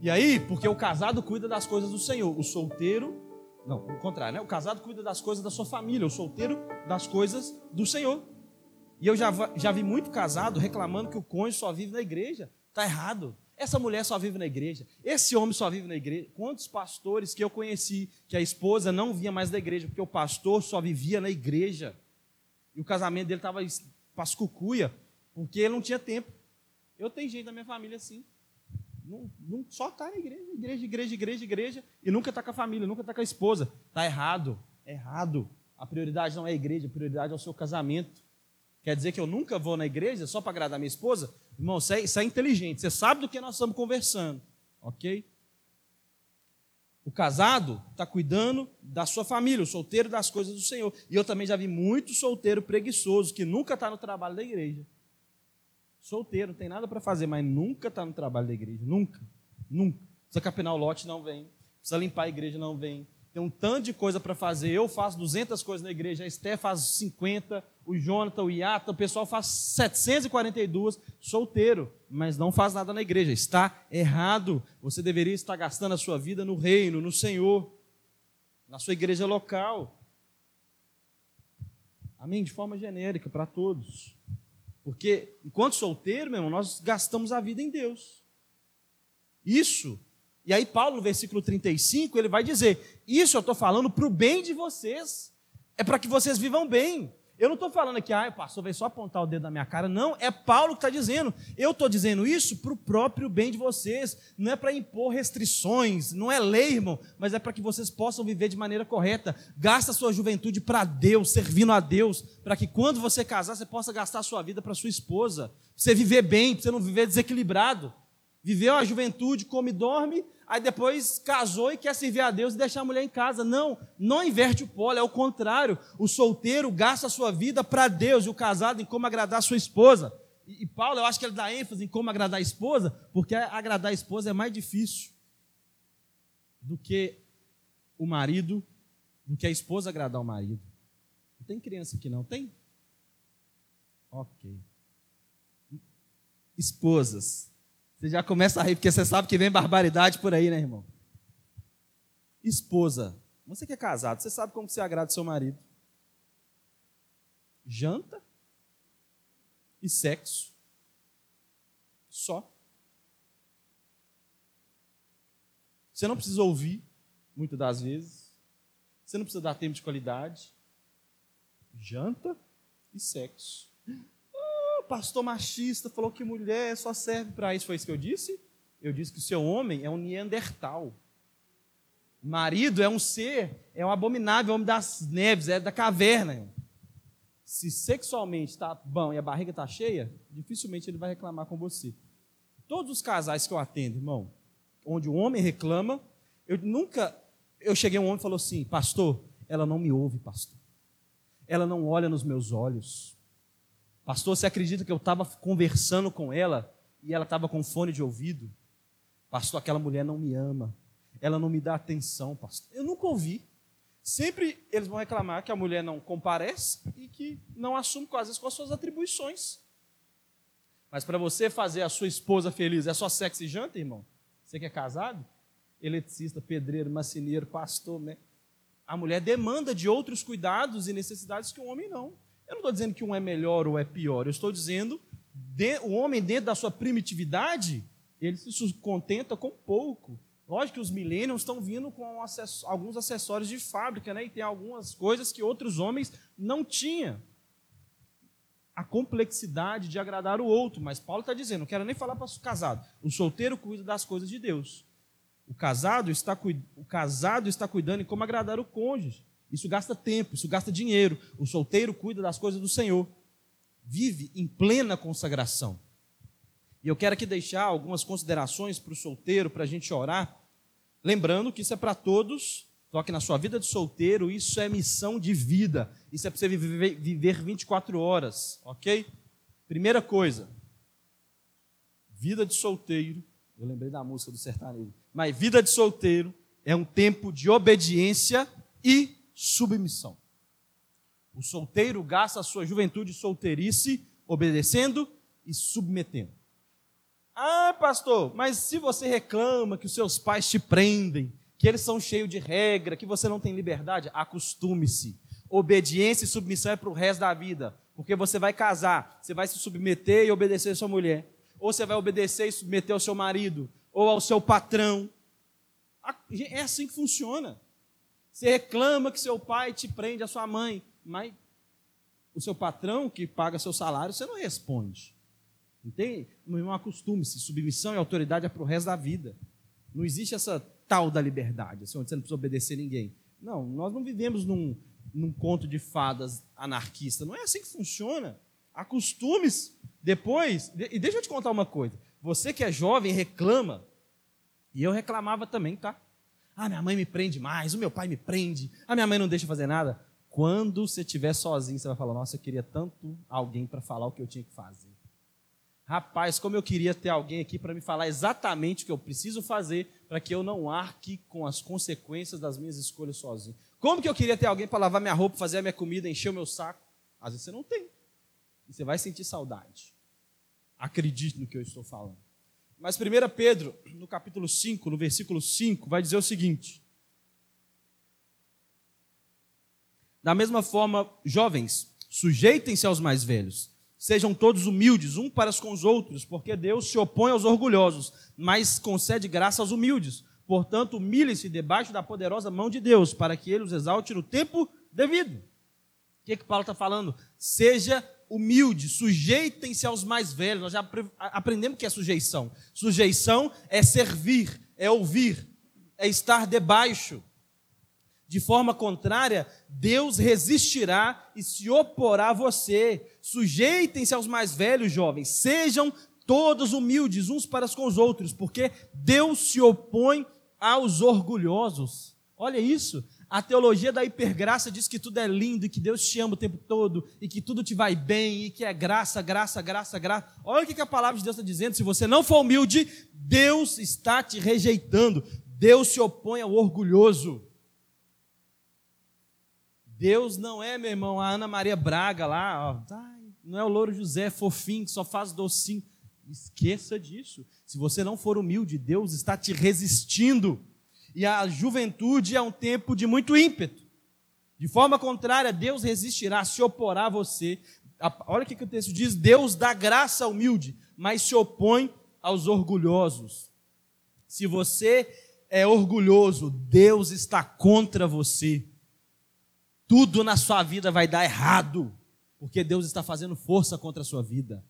E aí, porque o casado cuida das coisas do Senhor, o solteiro, não, o contrário, né? O casado cuida das coisas da sua família, o solteiro das coisas do Senhor. E eu já, já vi muito casado reclamando que o cônjuge só vive na igreja. Está errado. Essa mulher só vive na igreja. Esse homem só vive na igreja. Quantos pastores que eu conheci que a esposa não vinha mais da igreja, porque o pastor só vivia na igreja. E o casamento dele estava pascucuia, porque ele não tinha tempo. Eu tenho gente da minha família assim. Não, não, só está na igreja, igreja, igreja, igreja, igreja, e nunca está com a família, nunca está com a esposa. Está errado. Errado. A prioridade não é a igreja, a prioridade é o seu casamento. Quer dizer que eu nunca vou na igreja só para agradar minha esposa? Irmão, isso é, isso é inteligente. Você sabe do que nós estamos conversando. Ok? O casado está cuidando da sua família, o solteiro das coisas do Senhor. E eu também já vi muito solteiro preguiçoso que nunca está no trabalho da igreja. Solteiro, não tem nada para fazer, mas nunca está no trabalho da igreja. Nunca. Nunca. Precisa capinar o lote, não vem. Precisa limpar a igreja, não vem. Tem um tanto de coisa para fazer. Eu faço 200 coisas na igreja, a Esté faz 50, o Jonathan, o Iata, o pessoal faz 742, solteiro, mas não faz nada na igreja. Está errado. Você deveria estar gastando a sua vida no reino, no Senhor, na sua igreja local. Amém? De forma genérica, para todos. Porque, enquanto solteiro, meu irmão, nós gastamos a vida em Deus. Isso e aí, Paulo, no versículo 35, ele vai dizer: Isso eu estou falando para o bem de vocês, é para que vocês vivam bem. Eu não estou falando aqui, ah, o pastor veio só apontar o dedo na minha cara. Não, é Paulo que está dizendo. Eu estou dizendo isso para o próprio bem de vocês. Não é para impor restrições, não é lei, irmão, mas é para que vocês possam viver de maneira correta. Gasta a sua juventude para Deus, servindo a Deus, para que quando você casar, você possa gastar a sua vida para sua esposa. Para você viver bem, para você não viver desequilibrado. Viveu a juventude, come e dorme, aí depois casou e quer servir a Deus e deixar a mulher em casa. Não, não inverte o polo, é o contrário. O solteiro gasta a sua vida para Deus e o casado em como agradar a sua esposa. E, e, Paulo, eu acho que ele dá ênfase em como agradar a esposa, porque agradar a esposa é mais difícil do que o marido, do que a esposa agradar o marido. Não tem criança aqui não, tem? Ok. Esposas. Você já começa a rir, porque você sabe que vem barbaridade por aí, né, irmão? Esposa. Você que é casado, você sabe como você agrada seu marido. Janta e sexo. Só. Você não precisa ouvir, muitas das vezes. Você não precisa dar tempo de qualidade. Janta e sexo. Pastor machista falou que mulher só serve para isso. Foi isso que eu disse? Eu disse que o seu homem é um Neandertal. Marido é um ser, é um abominável, homem das neves, é da caverna. Se sexualmente está bom e a barriga está cheia, dificilmente ele vai reclamar com você. Todos os casais que eu atendo, irmão, onde o homem reclama, eu nunca, eu cheguei um homem e falou assim, pastor, ela não me ouve, pastor. Ela não olha nos meus olhos. Pastor, você acredita que eu estava conversando com ela e ela estava com fone de ouvido? Pastor, aquela mulher não me ama. Ela não me dá atenção, pastor. Eu nunca ouvi. Sempre eles vão reclamar que a mulher não comparece e que não assume, às vezes, com as suas atribuições. Mas para você fazer a sua esposa feliz, é só sexo e janta, irmão? Você que é casado? Eletricista, pedreiro, macineiro, pastor, né? A mulher demanda de outros cuidados e necessidades que o homem não. Eu não estou dizendo que um é melhor ou é pior. Eu estou dizendo de, o homem, dentro da sua primitividade, ele se contenta com pouco. Lógico que os millennials estão vindo com alguns acessórios de fábrica, né? E tem algumas coisas que outros homens não tinham. A complexidade de agradar o outro. Mas Paulo está dizendo, não quero nem falar para o casado. O solteiro cuida das coisas de Deus. O casado está, o casado está cuidando em como agradar o cônjuge. Isso gasta tempo, isso gasta dinheiro. O solteiro cuida das coisas do Senhor. Vive em plena consagração. E eu quero aqui deixar algumas considerações para o solteiro, para a gente orar. Lembrando que isso é para todos, toque na sua vida de solteiro, isso é missão de vida. Isso é para você viver, viver 24 horas, ok? Primeira coisa, vida de solteiro. Eu lembrei da música do sertanejo. Mas vida de solteiro é um tempo de obediência e submissão. O solteiro gasta a sua juventude solteirice obedecendo e submetendo. Ah, pastor, mas se você reclama que os seus pais te prendem, que eles são cheios de regra, que você não tem liberdade, acostume-se. Obediência e submissão é para o resto da vida, porque você vai casar, você vai se submeter e obedecer a sua mulher, ou você vai obedecer e submeter ao seu marido, ou ao seu patrão. É assim que funciona. Você reclama que seu pai te prende, a sua mãe, mas o seu patrão que paga seu salário, você não responde. Entende? Meu irmão, acostume-se. Submissão e autoridade é para o resto da vida. Não existe essa tal da liberdade, assim, onde você não precisa obedecer ninguém. Não, nós não vivemos num, num conto de fadas anarquista. Não é assim que funciona. Acostume-se. Depois, e deixa eu te contar uma coisa. Você que é jovem reclama, e eu reclamava também, tá? Ah, minha mãe me prende mais, o meu pai me prende, a minha mãe não deixa fazer nada. Quando você estiver sozinho, você vai falar: Nossa, eu queria tanto alguém para falar o que eu tinha que fazer. Rapaz, como eu queria ter alguém aqui para me falar exatamente o que eu preciso fazer para que eu não arque com as consequências das minhas escolhas sozinho. Como que eu queria ter alguém para lavar minha roupa, fazer a minha comida, encher o meu saco? Às vezes você não tem. E você vai sentir saudade. Acredite no que eu estou falando. Mas 1 Pedro, no capítulo 5, no versículo 5, vai dizer o seguinte: Da mesma forma, jovens, sujeitem-se aos mais velhos Sejam todos humildes, um para com os outros, porque Deus se opõe aos orgulhosos, mas concede graça aos humildes. Portanto, humilhe-se debaixo da poderosa mão de Deus, para que ele os exalte no tempo devido. O que, que Paulo está falando? Seja humilde, sujeitem-se aos mais velhos. Nós já aprendemos o que é sujeição. Sujeição é servir, é ouvir, é estar debaixo. De forma contrária, Deus resistirá e se oporá a você. Sujeitem-se aos mais velhos, jovens. Sejam todos humildes uns para com os outros, porque Deus se opõe aos orgulhosos. Olha isso. A teologia da hipergraça diz que tudo é lindo e que Deus te ama o tempo todo e que tudo te vai bem e que é graça, graça, graça, graça. Olha o que a palavra de Deus está dizendo. Se você não for humilde, Deus está te rejeitando. Deus se opõe ao orgulhoso. Deus não é, meu irmão, a Ana Maria Braga lá, ó, não é o Louro José fofinho que só faz docinho. Esqueça disso. Se você não for humilde, Deus está te resistindo. E a juventude é um tempo de muito ímpeto. De forma contrária, Deus resistirá, se oporá a você. Olha o que o texto diz: Deus dá graça ao humilde, mas se opõe aos orgulhosos. Se você é orgulhoso, Deus está contra você. Tudo na sua vida vai dar errado, porque Deus está fazendo força contra a sua vida.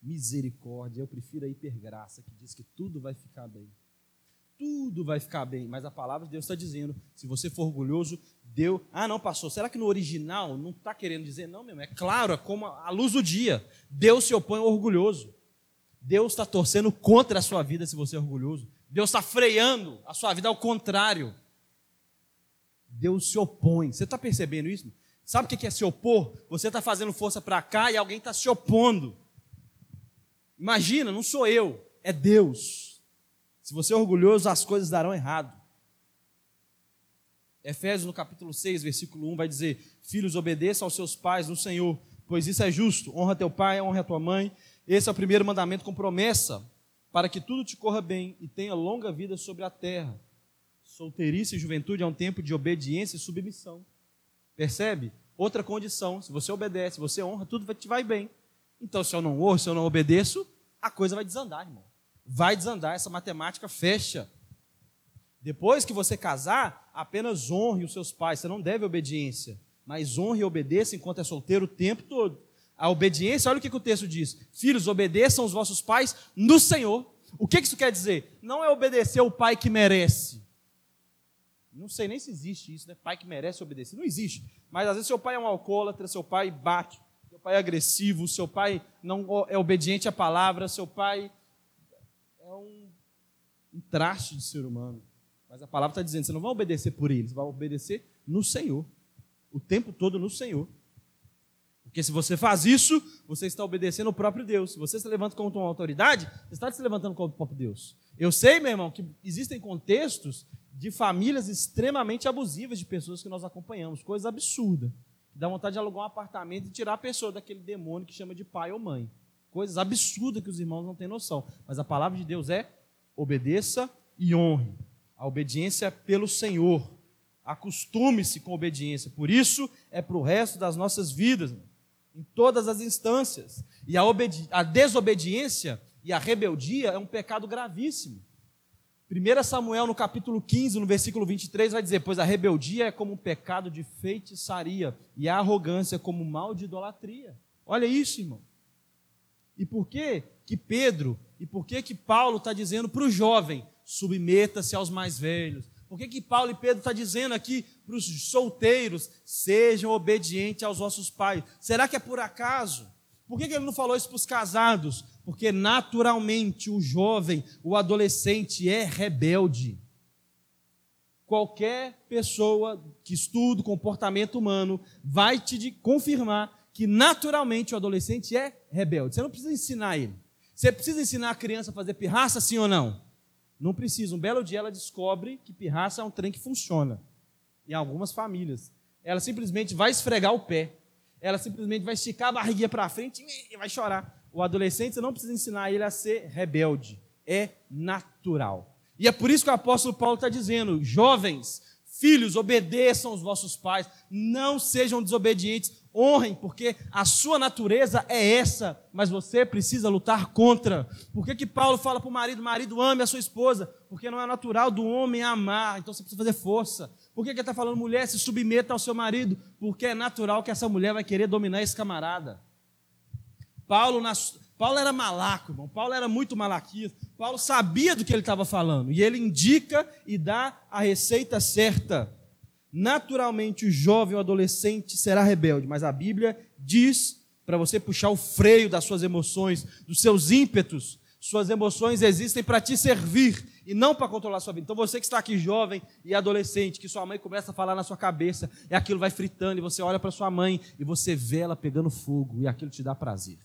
Misericórdia, eu prefiro a hipergraça, que diz que tudo vai ficar bem. Tudo vai ficar bem, mas a palavra de Deus está dizendo: se você for orgulhoso, Deus. Ah, não, pastor, será que no original não está querendo dizer? Não, mesmo, é claro, é como a luz do dia. Deus se opõe ao orgulhoso. Deus está torcendo contra a sua vida se você é orgulhoso. Deus está freando a sua vida ao contrário. Deus se opõe. Você está percebendo isso? Sabe o que é se opor? Você está fazendo força para cá e alguém está se opondo. Imagina, não sou eu, é Deus. Se você é orgulhoso, as coisas darão errado. Efésios, no capítulo 6, versículo 1, vai dizer: Filhos, obedeçam aos seus pais no Senhor, pois isso é justo. Honra teu pai, honra a tua mãe. Esse é o primeiro mandamento com promessa, para que tudo te corra bem e tenha longa vida sobre a terra. Solteirice e juventude é um tempo de obediência e submissão. Percebe? Outra condição: se você obedece, você honra, tudo te vai bem. Então, se eu não honro, se eu não obedeço, a coisa vai desandar, irmão. Vai desandar, essa matemática fecha. Depois que você casar, apenas honre os seus pais. Você não deve obediência, mas honre e obedeça enquanto é solteiro o tempo todo. A obediência, olha o que, que o texto diz: Filhos, obedeçam os vossos pais no Senhor. O que, que isso quer dizer? Não é obedecer o pai que merece. Não sei nem se existe isso, né? Pai que merece obedecer. Não existe. Mas às vezes seu pai é um alcoólatra, seu pai bate, seu pai é agressivo, seu pai não é obediente à palavra, seu pai é um, um traste de ser humano. Mas a palavra está dizendo: você não vai obedecer por ele, você vai obedecer no Senhor. O tempo todo no Senhor. Porque se você faz isso, você está obedecendo o próprio Deus. Se você se levanta contra uma autoridade, você está se levantando contra o próprio Deus. Eu sei, meu irmão, que existem contextos de famílias extremamente abusivas de pessoas que nós acompanhamos, coisa absurda. Dá vontade de alugar um apartamento e tirar a pessoa daquele demônio que chama de pai ou mãe. Coisas absurdas que os irmãos não têm noção. Mas a palavra de Deus é: obedeça e honre. A obediência é pelo Senhor. Acostume-se com a obediência. Por isso é para o resto das nossas vidas, em todas as instâncias. E a, a desobediência e a rebeldia é um pecado gravíssimo. 1 Samuel, no capítulo 15, no versículo 23, vai dizer: Pois a rebeldia é como um pecado de feitiçaria, e a arrogância como um mal de idolatria. Olha isso, irmão. E por que que Pedro, e por que que Paulo está dizendo para o jovem: submeta-se aos mais velhos? Por que que Paulo e Pedro está dizendo aqui para os solteiros: sejam obedientes aos vossos pais? Será que é por acaso? Por que, que ele não falou isso para os casados? Porque naturalmente o jovem, o adolescente é rebelde. Qualquer pessoa que estuda o comportamento humano vai te confirmar que naturalmente o adolescente é rebelde. Você não precisa ensinar ele. Você precisa ensinar a criança a fazer pirraça, sim ou não? Não precisa. Um belo dia ela descobre que pirraça é um trem que funciona. Em algumas famílias. Ela simplesmente vai esfregar o pé. Ela simplesmente vai esticar a barriguinha para frente e vai chorar o adolescente, você não precisa ensinar ele a ser rebelde. É natural. E é por isso que o apóstolo Paulo está dizendo: jovens, filhos, obedeçam os vossos pais, não sejam desobedientes, honrem, porque a sua natureza é essa, mas você precisa lutar contra. Por que, que Paulo fala para o marido: marido, ame a sua esposa? Porque não é natural do homem amar, então você precisa fazer força. Por que, que ele está falando, mulher, se submeta ao seu marido? Porque é natural que essa mulher vai querer dominar esse camarada. Paulo, nas... Paulo era malaco, irmão. Paulo era muito malaquista. Paulo sabia do que ele estava falando. E ele indica e dá a receita certa. Naturalmente, o jovem ou adolescente será rebelde, mas a Bíblia diz para você puxar o freio das suas emoções, dos seus ímpetos. Suas emoções existem para te servir e não para controlar a sua vida. Então você que está aqui jovem e adolescente, que sua mãe começa a falar na sua cabeça, e aquilo vai fritando, e você olha para sua mãe e você vê ela pegando fogo, e aquilo te dá prazer.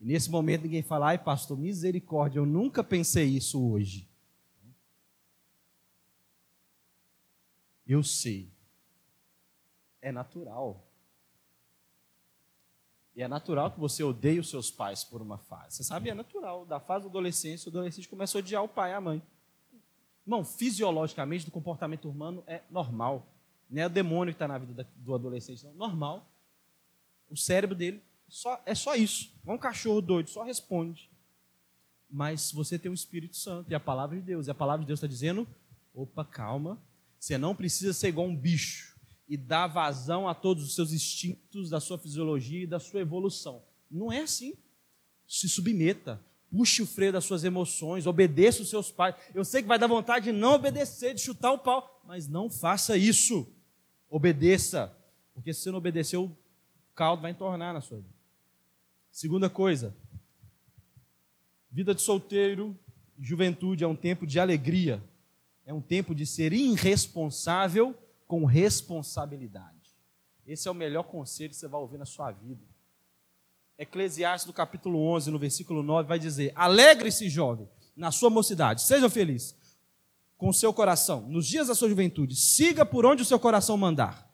E nesse momento ninguém fala, ai pastor, misericórdia, eu nunca pensei isso hoje. Eu sei. É natural. E é natural que você odeie os seus pais por uma fase. Você sabe, é natural. Da fase da adolescência, o adolescente começa a odiar o pai e a mãe. Não, fisiologicamente, do comportamento humano é normal. Não é o demônio que está na vida do adolescente, não. Normal. O cérebro dele só, é só isso. É um cachorro doido, só responde. Mas você tem o Espírito Santo e a palavra de Deus. E a palavra de Deus está dizendo: opa, calma. Você não precisa ser igual um bicho e dar vazão a todos os seus instintos, da sua fisiologia e da sua evolução. Não é assim. Se submeta, puxe o freio das suas emoções, obedeça os seus pais. Eu sei que vai dar vontade de não obedecer, de chutar o pau, mas não faça isso. Obedeça, porque se você não obedecer, o caldo vai entornar na sua vida. Segunda coisa, vida de solteiro, juventude é um tempo de alegria, é um tempo de ser irresponsável com responsabilidade. Esse é o melhor conselho que você vai ouvir na sua vida. Eclesiastes, no capítulo 11, no versículo 9, vai dizer: Alegre-se, jovem, na sua mocidade, seja feliz com seu coração, nos dias da sua juventude, siga por onde o seu coração mandar,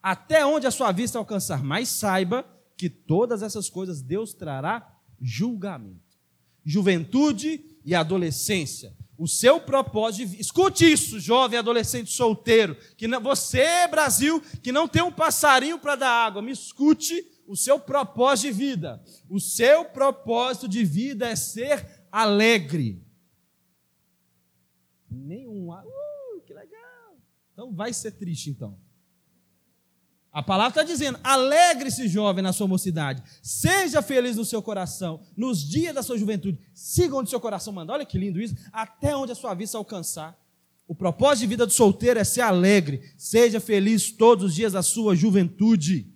até onde a sua vista alcançar, mas saiba que todas essas coisas Deus trará julgamento. Juventude e adolescência o seu propósito de Escute isso, jovem adolescente solteiro, que não, você, Brasil, que não tem um passarinho para dar água, me escute o seu propósito de vida. O seu propósito de vida é ser alegre. Nenhum, uh, que legal. Então vai ser triste então. A palavra está dizendo: alegre-se, jovem, na sua mocidade, seja feliz no seu coração, nos dias da sua juventude, siga onde seu coração manda. Olha que lindo isso, até onde a sua vista alcançar. O propósito de vida do solteiro é ser alegre, seja feliz todos os dias da sua juventude.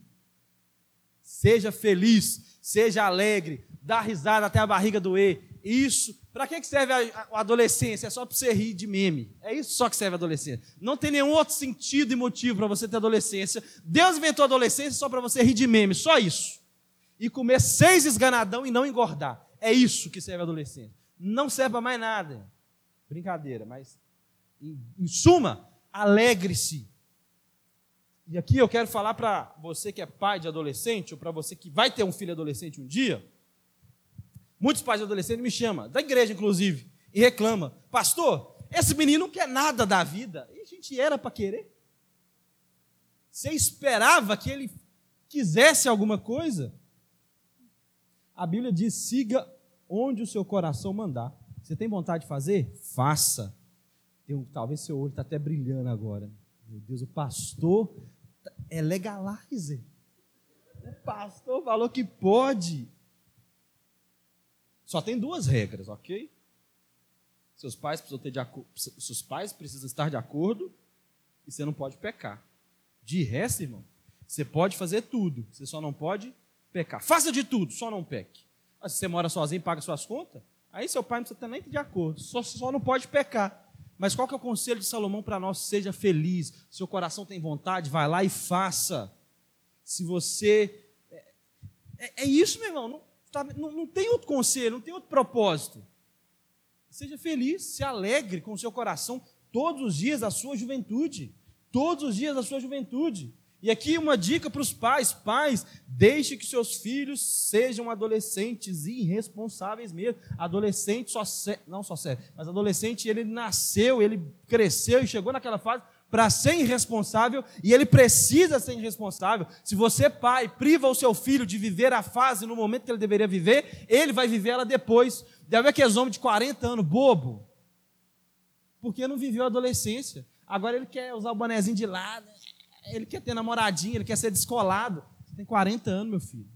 Seja feliz, seja alegre, dá risada até a barriga doer, isso. Para que serve a adolescência? É só para você rir de meme. É isso só que serve a adolescência. Não tem nenhum outro sentido e motivo para você ter adolescência. Deus inventou a adolescência só para você rir de meme. Só isso. E comer seis esganadão e não engordar. É isso que serve a adolescência. Não serve para mais nada. Brincadeira, mas em, em suma, alegre-se. E aqui eu quero falar para você que é pai de adolescente, ou para você que vai ter um filho adolescente um dia Muitos pais de adolescentes me chamam, da igreja inclusive, e reclamam: Pastor, esse menino não quer nada da vida. E a gente era para querer. Você esperava que ele quisesse alguma coisa? A Bíblia diz: siga onde o seu coração mandar. Você tem vontade de fazer? Faça. Talvez seu olho está até brilhando agora. Meu Deus, o pastor é legalizer. O pastor falou que pode. Só tem duas regras, ok? Seus pais precisam ter de seus pais precisam estar de acordo e você não pode pecar. De resto, irmão, você pode fazer tudo, você só não pode pecar. Faça de tudo, só não peque. Mas se você mora sozinho e paga suas contas, aí seu pai não precisa ter nem de acordo, só, só não pode pecar. Mas qual que é o conselho de Salomão para nós? Seja feliz. Seu coração tem vontade, vai lá e faça. Se você. É, é, é isso, meu irmão. Não, Tá, não, não tem outro conselho, não tem outro propósito. Seja feliz, se alegre com o seu coração todos os dias da sua juventude. Todos os dias da sua juventude. E aqui uma dica para os pais: pais, deixe que seus filhos sejam adolescentes irresponsáveis mesmo. Adolescente só não só serve, mas adolescente ele nasceu, ele cresceu e chegou naquela fase para ser irresponsável e ele precisa ser irresponsável. Se você, pai, priva o seu filho de viver a fase no momento que ele deveria viver, ele vai viver ela depois. Deve ver aqueles homens de 40 anos, bobo, porque não viveu a adolescência. Agora ele quer usar o bonezinho de lado, ele quer ter namoradinha, ele quer ser descolado. Você tem 40 anos, meu filho.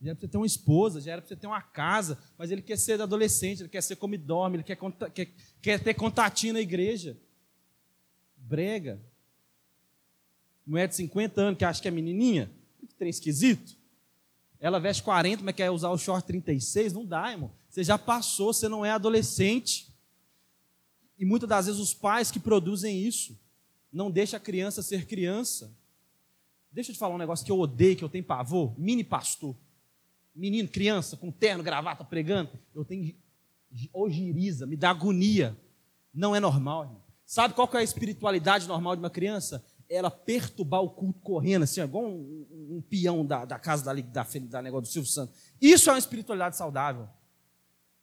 Já era para você ter uma esposa, já era para você ter uma casa, mas ele quer ser adolescente, ele quer ser como dorme, ele quer, quer, quer ter contatinho na igreja brega. Mulher de 50 anos que acha que é menininha, que trem esquisito. Ela veste 40, mas quer usar o short 36, não dá, irmão. Você já passou, você não é adolescente. E muitas das vezes os pais que produzem isso não deixam a criança ser criança. Deixa eu te falar um negócio que eu odeio, que eu tenho pavor. Mini pastor. Menino, criança, com terno, gravata, pregando. Eu tenho ogiriza, me dá agonia. Não é normal, irmão. Sabe qual é a espiritualidade normal de uma criança? ela perturbar o culto correndo, assim, igual um, um, um peão da, da casa da, da, da negócio do Silvio Santos. Isso é uma espiritualidade saudável.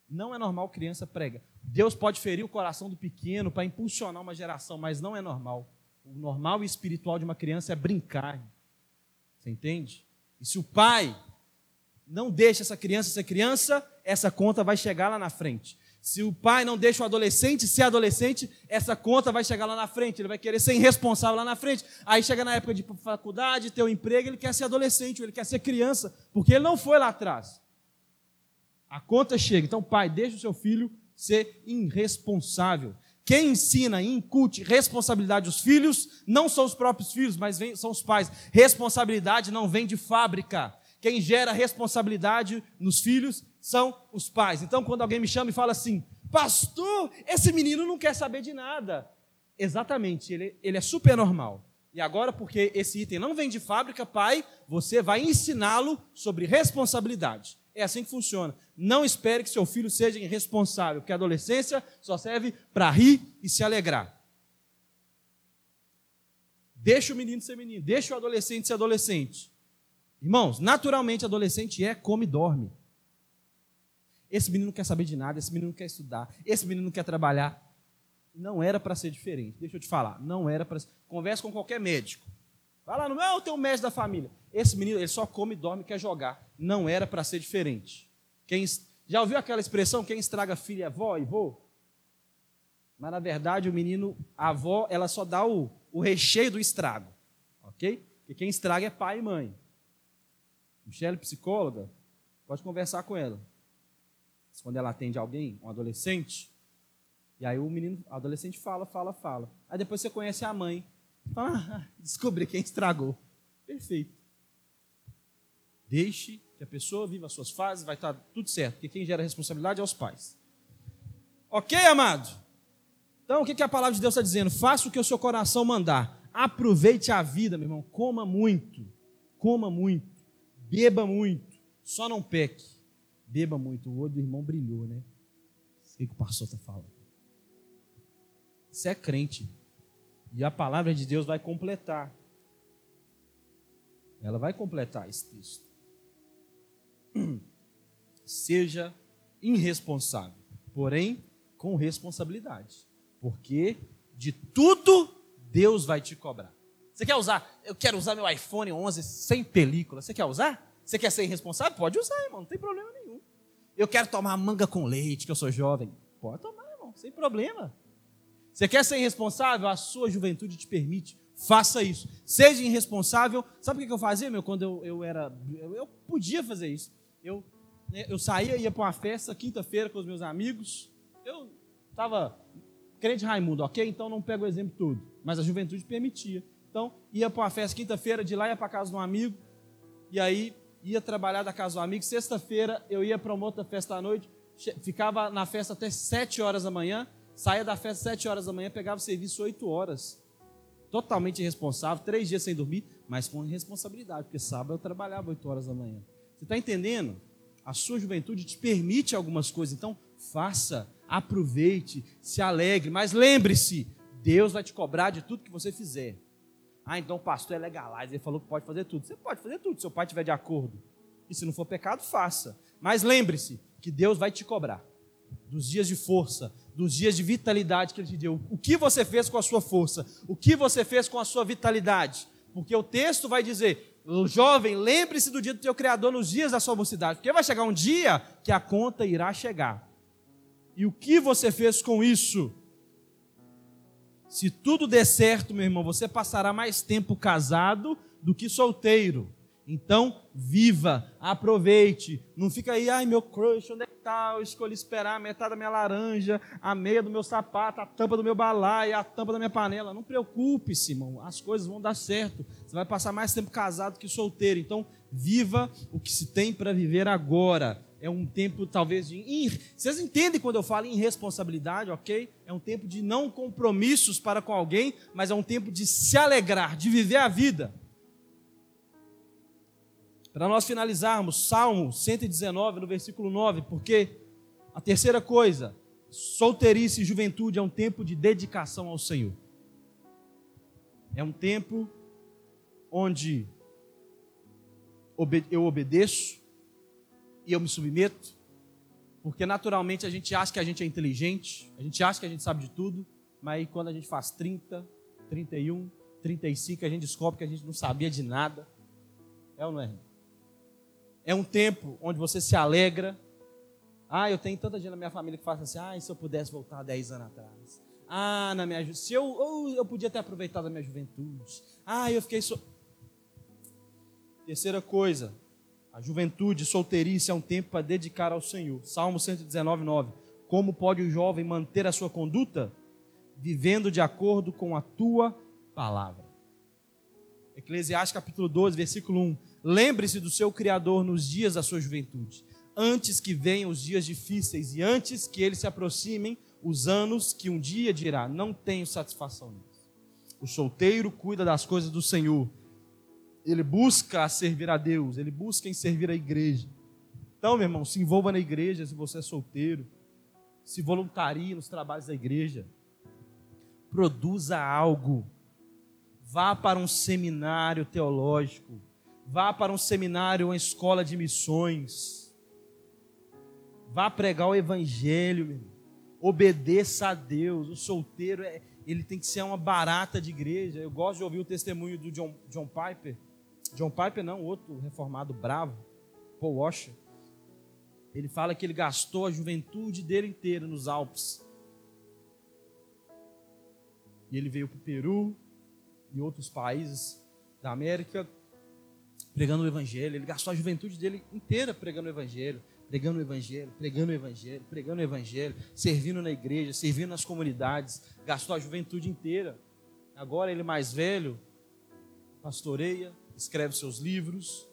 Não é normal criança prega. Deus pode ferir o coração do pequeno para impulsionar uma geração, mas não é normal. O normal e espiritual de uma criança é brincar. Você entende? E se o pai não deixa essa criança ser criança, essa conta vai chegar lá na frente. Se o pai não deixa o adolescente ser adolescente, essa conta vai chegar lá na frente. Ele vai querer ser irresponsável lá na frente. Aí chega na época de faculdade, ter um emprego, ele quer ser adolescente, ou ele quer ser criança, porque ele não foi lá atrás. A conta chega. Então, pai, deixa o seu filho ser irresponsável. Quem ensina e incute responsabilidade aos filhos não são os próprios filhos, mas vem, são os pais. Responsabilidade não vem de fábrica. Quem gera responsabilidade nos filhos são os pais. Então, quando alguém me chama e fala assim, pastor, esse menino não quer saber de nada. Exatamente, ele, ele é super normal. E agora, porque esse item não vem de fábrica, pai, você vai ensiná-lo sobre responsabilidade. É assim que funciona. Não espere que seu filho seja irresponsável, porque a adolescência só serve para rir e se alegrar. Deixa o menino ser menino, deixa o adolescente ser adolescente. Irmãos, naturalmente adolescente é come e dorme. Esse menino não quer saber de nada, esse menino não quer estudar, esse menino não quer trabalhar. Não era para ser diferente. Deixa eu te falar, não era para. Conversa com qualquer médico. Vai lá no meu, tem um médico da família. Esse menino, ele só come, dorme, quer jogar. Não era para ser diferente. Quem, já ouviu aquela expressão, quem estraga filho é avó e vô? Mas na verdade o menino, a avó, ela só dá o, o recheio do estrago. Ok? Porque quem estraga é pai e mãe. Michelle, psicóloga, pode conversar com ela. Quando ela atende alguém, um adolescente, e aí o menino, o adolescente fala, fala, fala. Aí depois você conhece a mãe. Fala, ah, descobri quem estragou. Perfeito. Deixe que a pessoa viva as suas fases, vai estar tudo certo, porque quem gera responsabilidade é os pais. Ok, amado? Então, o que a palavra de Deus está dizendo? Faça o que o seu coração mandar. Aproveite a vida, meu irmão. Coma muito. Coma muito. Beba muito. Só não peque. Beba muito. O olho do irmão brilhou, né? Sei que o pastor está falando. Você é crente. E a palavra de Deus vai completar. Ela vai completar esse texto. (clears throat) Seja irresponsável, porém com responsabilidade, porque de tudo Deus vai te cobrar. Você quer usar? Eu quero usar meu iPhone 11 sem película. Você quer usar? Você quer ser irresponsável? Pode usar, irmão, não tem problema nenhum. Eu quero tomar manga com leite, que eu sou jovem. Pode tomar, irmão, sem problema. Você quer ser irresponsável? A sua juventude te permite. Faça isso. Seja irresponsável. Sabe o que eu fazia, meu, quando eu, eu era. Eu, podia fazer isso. Eu, né, eu saía, ia para uma festa quinta-feira com os meus amigos. Eu estava crente Raimundo, ok? Então não pego o exemplo todo. Mas a juventude permitia. Então ia para uma festa quinta-feira, de lá ia para casa de um amigo. E aí ia trabalhar da casa do amigo. Sexta-feira eu ia para uma outra festa à noite. Ficava na festa até sete horas da manhã. Saía da festa sete horas da manhã, pegava o serviço oito horas. Totalmente irresponsável, três dias sem dormir, mas com responsabilidade, porque sábado eu trabalhava oito horas da manhã. Você está entendendo? A sua juventude te permite algumas coisas, então faça, aproveite, se alegre, mas lembre-se, Deus vai te cobrar de tudo que você fizer. Ah, então o pastor é legalize, ele falou que pode fazer tudo. Você pode fazer tudo, se seu pai estiver de acordo. E se não for pecado, faça. Mas lembre-se que Deus vai te cobrar dos dias de força, dos dias de vitalidade que Ele te deu. O que você fez com a sua força? O que você fez com a sua vitalidade? Porque o texto vai dizer: jovem, lembre-se do dia do teu Criador nos dias da sua mocidade, porque vai chegar um dia que a conta irá chegar. E o que você fez com isso? Se tudo der certo, meu irmão, você passará mais tempo casado do que solteiro. Então, viva, aproveite. Não fica aí, ai meu crush, onde é que tá? Eu escolhi esperar a metade da minha laranja, a meia do meu sapato, a tampa do meu balaio, a tampa da minha panela. Não preocupe-se, irmão. As coisas vão dar certo. Você vai passar mais tempo casado que solteiro. Então, viva o que se tem para viver agora. É um tempo, talvez, de. Ir... Vocês entendem quando eu falo em ok? É um tempo de não compromissos para com alguém, mas é um tempo de se alegrar, de viver a vida. Para nós finalizarmos, Salmo 119, no versículo 9, porque a terceira coisa, solteirice e juventude é um tempo de dedicação ao Senhor. É um tempo onde eu obedeço e eu me submeto, porque naturalmente a gente acha que a gente é inteligente, a gente acha que a gente sabe de tudo, mas aí quando a gente faz 30, 31, 35, a gente descobre que a gente não sabia de nada. É ou não é? É um tempo onde você se alegra. Ah, eu tenho tanta gente na minha família que fala assim: ah, se eu pudesse voltar 10 anos atrás. Ah, na minha se eu, ou eu podia ter aproveitado a minha juventude. Ah, eu fiquei so... Terceira coisa, a juventude, solteirice é um tempo para dedicar ao Senhor. Salmo 119, 9. Como pode o jovem manter a sua conduta? Vivendo de acordo com a tua palavra. Eclesiastes capítulo 12, versículo 1. Lembre-se do seu Criador nos dias da sua juventude, antes que venham os dias difíceis e antes que eles se aproximem os anos que um dia dirá: Não tenho satisfação nisso. O solteiro cuida das coisas do Senhor, ele busca servir a Deus, ele busca em servir a igreja. Então, meu irmão, se envolva na igreja se você é solteiro, se voluntarie nos trabalhos da igreja, produza algo, vá para um seminário teológico, vá para um seminário, uma escola de missões, vá pregar o evangelho, meu irmão obedeça a Deus. O solteiro, é, ele tem que ser uma barata de igreja. Eu gosto de ouvir o testemunho do John, John Piper. John Piper não, outro reformado bravo, Paul Washer. Ele fala que ele gastou a juventude dele inteira nos Alpes. E ele veio para o Peru e outros países da América pregando o Evangelho. Ele gastou a juventude dele inteira pregando o Evangelho pregando o Evangelho, pregando o Evangelho, pregando o Evangelho, servindo na igreja, servindo nas comunidades, gastou a juventude inteira. Agora ele mais velho, pastoreia, escreve seus livros,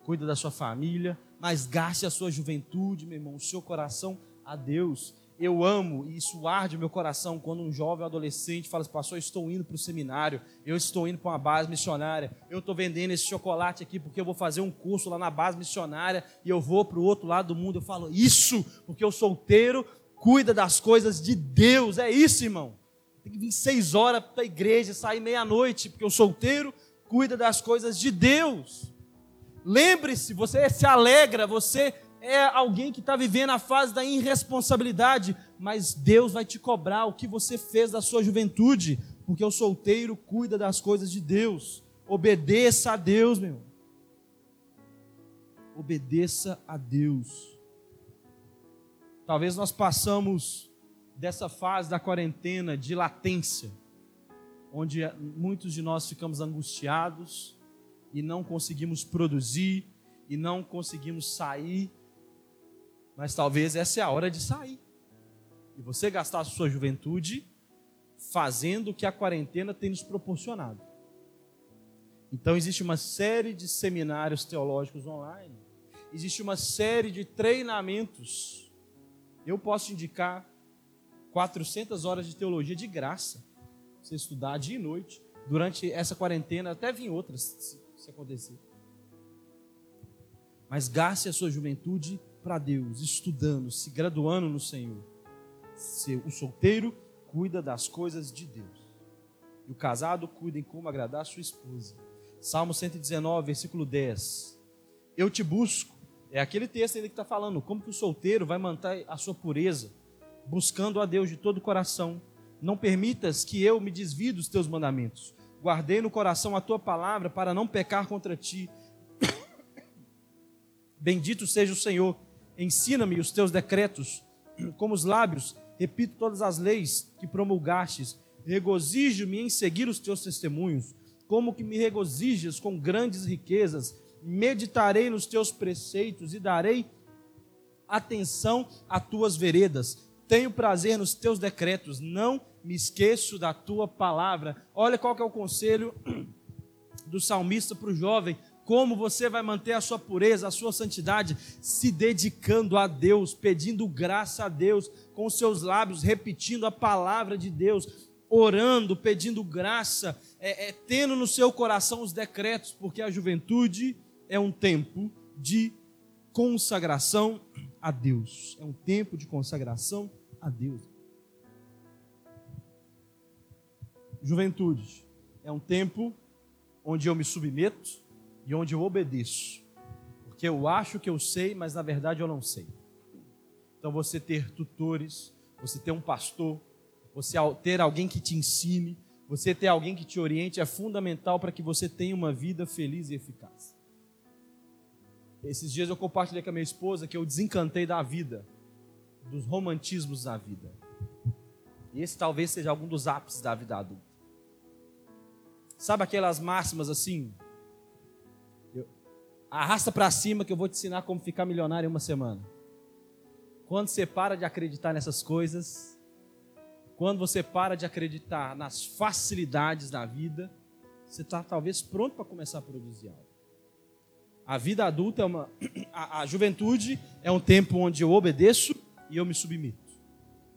cuida da sua família, mas gaste a sua juventude, meu irmão, o seu coração a Deus eu amo e isso arde meu coração quando um jovem adolescente fala assim, pastor, eu estou indo para o seminário, eu estou indo para uma base missionária, eu estou vendendo esse chocolate aqui porque eu vou fazer um curso lá na base missionária e eu vou para o outro lado do mundo. Eu falo, isso, porque o solteiro cuida das coisas de Deus, é isso, irmão. Tem que vir seis horas para a igreja, sair meia-noite, porque o solteiro cuida das coisas de Deus. Lembre-se, você se alegra, você é alguém que está vivendo a fase da irresponsabilidade, mas Deus vai te cobrar o que você fez da sua juventude, porque o solteiro cuida das coisas de Deus. Obedeça a Deus, meu. Obedeça a Deus. Talvez nós passamos dessa fase da quarentena de latência, onde muitos de nós ficamos angustiados e não conseguimos produzir e não conseguimos sair mas talvez essa é a hora de sair. E você gastar a sua juventude fazendo o que a quarentena tem nos proporcionado. Então existe uma série de seminários teológicos online. Existe uma série de treinamentos. Eu posso indicar 400 horas de teologia de graça. Você estudar dia e noite. Durante essa quarentena, até vir outras, se, se acontecer. Mas gaste a sua juventude para Deus, estudando, se graduando no Senhor. O solteiro cuida das coisas de Deus. E o casado cuida em como agradar a sua esposa. Salmo 119, versículo 10. Eu te busco. É aquele texto ainda que está falando como que o solteiro vai manter a sua pureza, buscando a Deus de todo o coração. Não permitas que eu me desvie dos teus mandamentos. Guardei no coração a tua palavra para não pecar contra ti. (coughs) Bendito seja o Senhor Ensina-me os teus decretos, (coughs) como os lábios, repito todas as leis que promulgastes. Regozijo-me em seguir os teus testemunhos, como que me regozijas com grandes riquezas. Meditarei nos teus preceitos e darei atenção a tuas veredas. Tenho prazer nos teus decretos, não me esqueço da tua palavra. Olha qual que é o conselho (clears throat) do salmista para o jovem como você vai manter a sua pureza, a sua santidade, se dedicando a Deus, pedindo graça a Deus, com seus lábios, repetindo a palavra de Deus, orando, pedindo graça, é, é, tendo no seu coração os decretos, porque a juventude é um tempo de consagração a Deus. É um tempo de consagração a Deus. Juventude, é um tempo onde eu me submeto e onde eu obedeço. Porque eu acho que eu sei, mas na verdade eu não sei. Então você ter tutores, você ter um pastor, você ter alguém que te ensine, você ter alguém que te oriente é fundamental para que você tenha uma vida feliz e eficaz. Esses dias eu compartilhei com a minha esposa que eu desencantei da vida, dos romantismos da vida. E esse talvez seja algum dos ápices da vida adulta. Sabe aquelas máximas assim? Eu, arrasta para cima que eu vou te ensinar como ficar milionário em uma semana. Quando você para de acreditar nessas coisas, quando você para de acreditar nas facilidades da vida, você está talvez pronto para começar a produzir algo. A vida adulta é uma. (clears throat) A, a, juventude é um tempo onde eu obedeço e eu me submeto.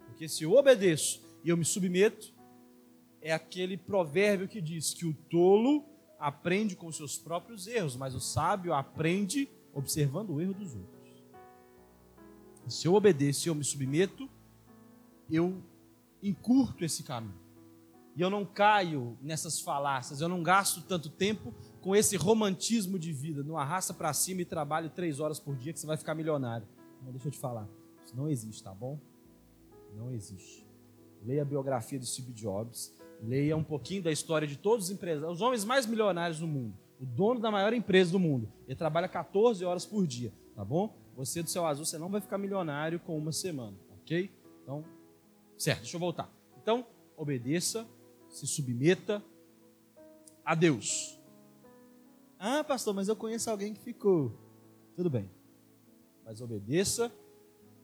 Porque se eu obedeço e eu me submeto, é aquele provérbio que diz que o tolo aprende com seus próprios erros, mas o sábio aprende observando o erro dos outros. Se eu obedeço eu me submeto, eu encurto esse caminho. E eu não caio nessas falácias, eu não gasto tanto tempo com esse romantismo de vida. Não arrasta para cima e trabalhe três horas por dia que você vai ficar milionário. Não, deixa eu te falar. Isso não existe, tá bom? Não existe. Leia a biografia de Steve Jobs Leia um pouquinho da história de todos os empresários, os homens mais milionários do mundo, o dono da maior empresa do mundo. Ele trabalha 14 horas por dia, tá bom? Você do céu azul, você não vai ficar milionário com uma semana, ok? Então, certo, deixa eu voltar. Então, obedeça, se submeta a Deus. Ah, pastor, mas eu conheço alguém que ficou. Tudo bem. Mas obedeça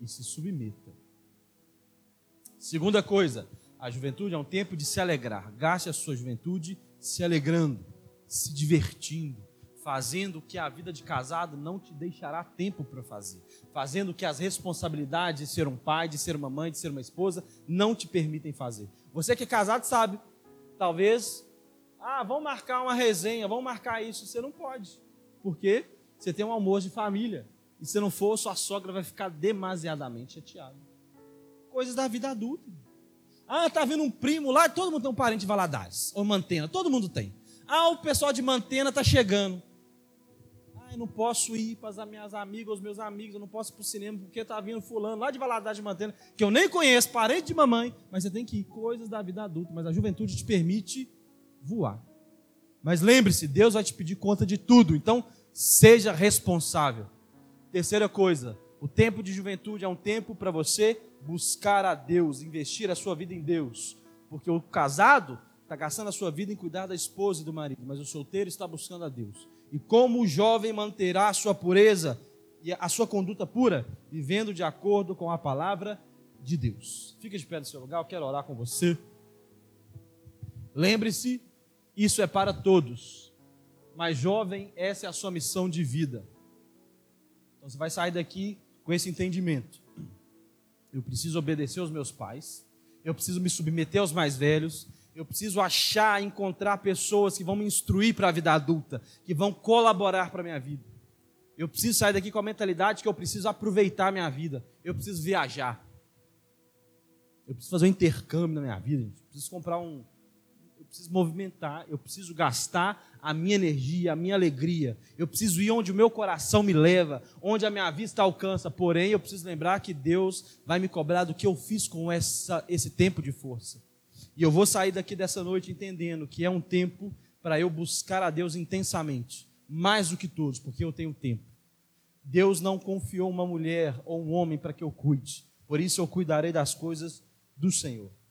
e se submeta. Segunda coisa, a juventude é um tempo de se alegrar. Gaste a sua juventude se alegrando, se divertindo, fazendo o que a vida de casado não te deixará tempo para fazer, fazendo o que as responsabilidades de ser um pai, de ser uma mãe, de ser uma esposa não te permitem fazer. Você que é casado sabe, talvez, ah, vamos marcar uma resenha, vamos marcar isso, você não pode, porque você tem um almoço de família e se não for, sua sogra vai ficar demasiadamente chateada. Coisas da vida adulta. Ah, tá vindo um primo lá, todo mundo tem um parente de Valadares, ou Mantena, todo mundo tem. Ah, o pessoal de Mantena tá chegando. Ah, eu não posso ir para as minhas amigas, os meus amigos, eu não posso ir para o cinema porque tá vindo fulano lá de Valadares de Mantena, que eu nem conheço, parente de mamãe, mas você tem que ir, coisas da vida adulta, mas a juventude te permite voar. Mas lembre-se, Deus vai te pedir conta de tudo, então seja responsável. Terceira coisa, o tempo de juventude é um tempo para você buscar a Deus, investir a sua vida em Deus. Porque o casado está gastando a sua vida em cuidar da esposa e do marido, mas o solteiro está buscando a Deus. E como o jovem manterá a sua pureza e a sua conduta pura? Vivendo de acordo com a palavra de Deus. Fica de pé no seu lugar, eu quero orar com você. Lembre-se, isso é para todos. Mas jovem, essa é a sua missão de vida. Então você vai sair daqui com esse entendimento. Eu preciso obedecer aos meus pais, eu preciso me submeter aos mais velhos, eu preciso achar, encontrar pessoas que vão me instruir para a vida adulta, que vão colaborar para a minha vida. Eu preciso sair daqui com a mentalidade que eu preciso aproveitar a minha vida, eu preciso viajar. Eu preciso fazer um intercâmbio na minha vida, eu preciso comprar um, preciso movimentar, eu preciso gastar a minha energia, a minha alegria. Eu preciso ir onde o meu coração me leva, onde a minha vista alcança. Porém, eu preciso lembrar que Deus vai me cobrar do que eu fiz com essa, esse tempo de força. E eu vou sair daqui dessa noite entendendo que é um tempo para eu buscar a Deus intensamente, mais do que todos, porque eu tenho tempo. Deus não confiou uma mulher ou um homem para que eu cuide. Por isso eu cuidarei das coisas do Senhor.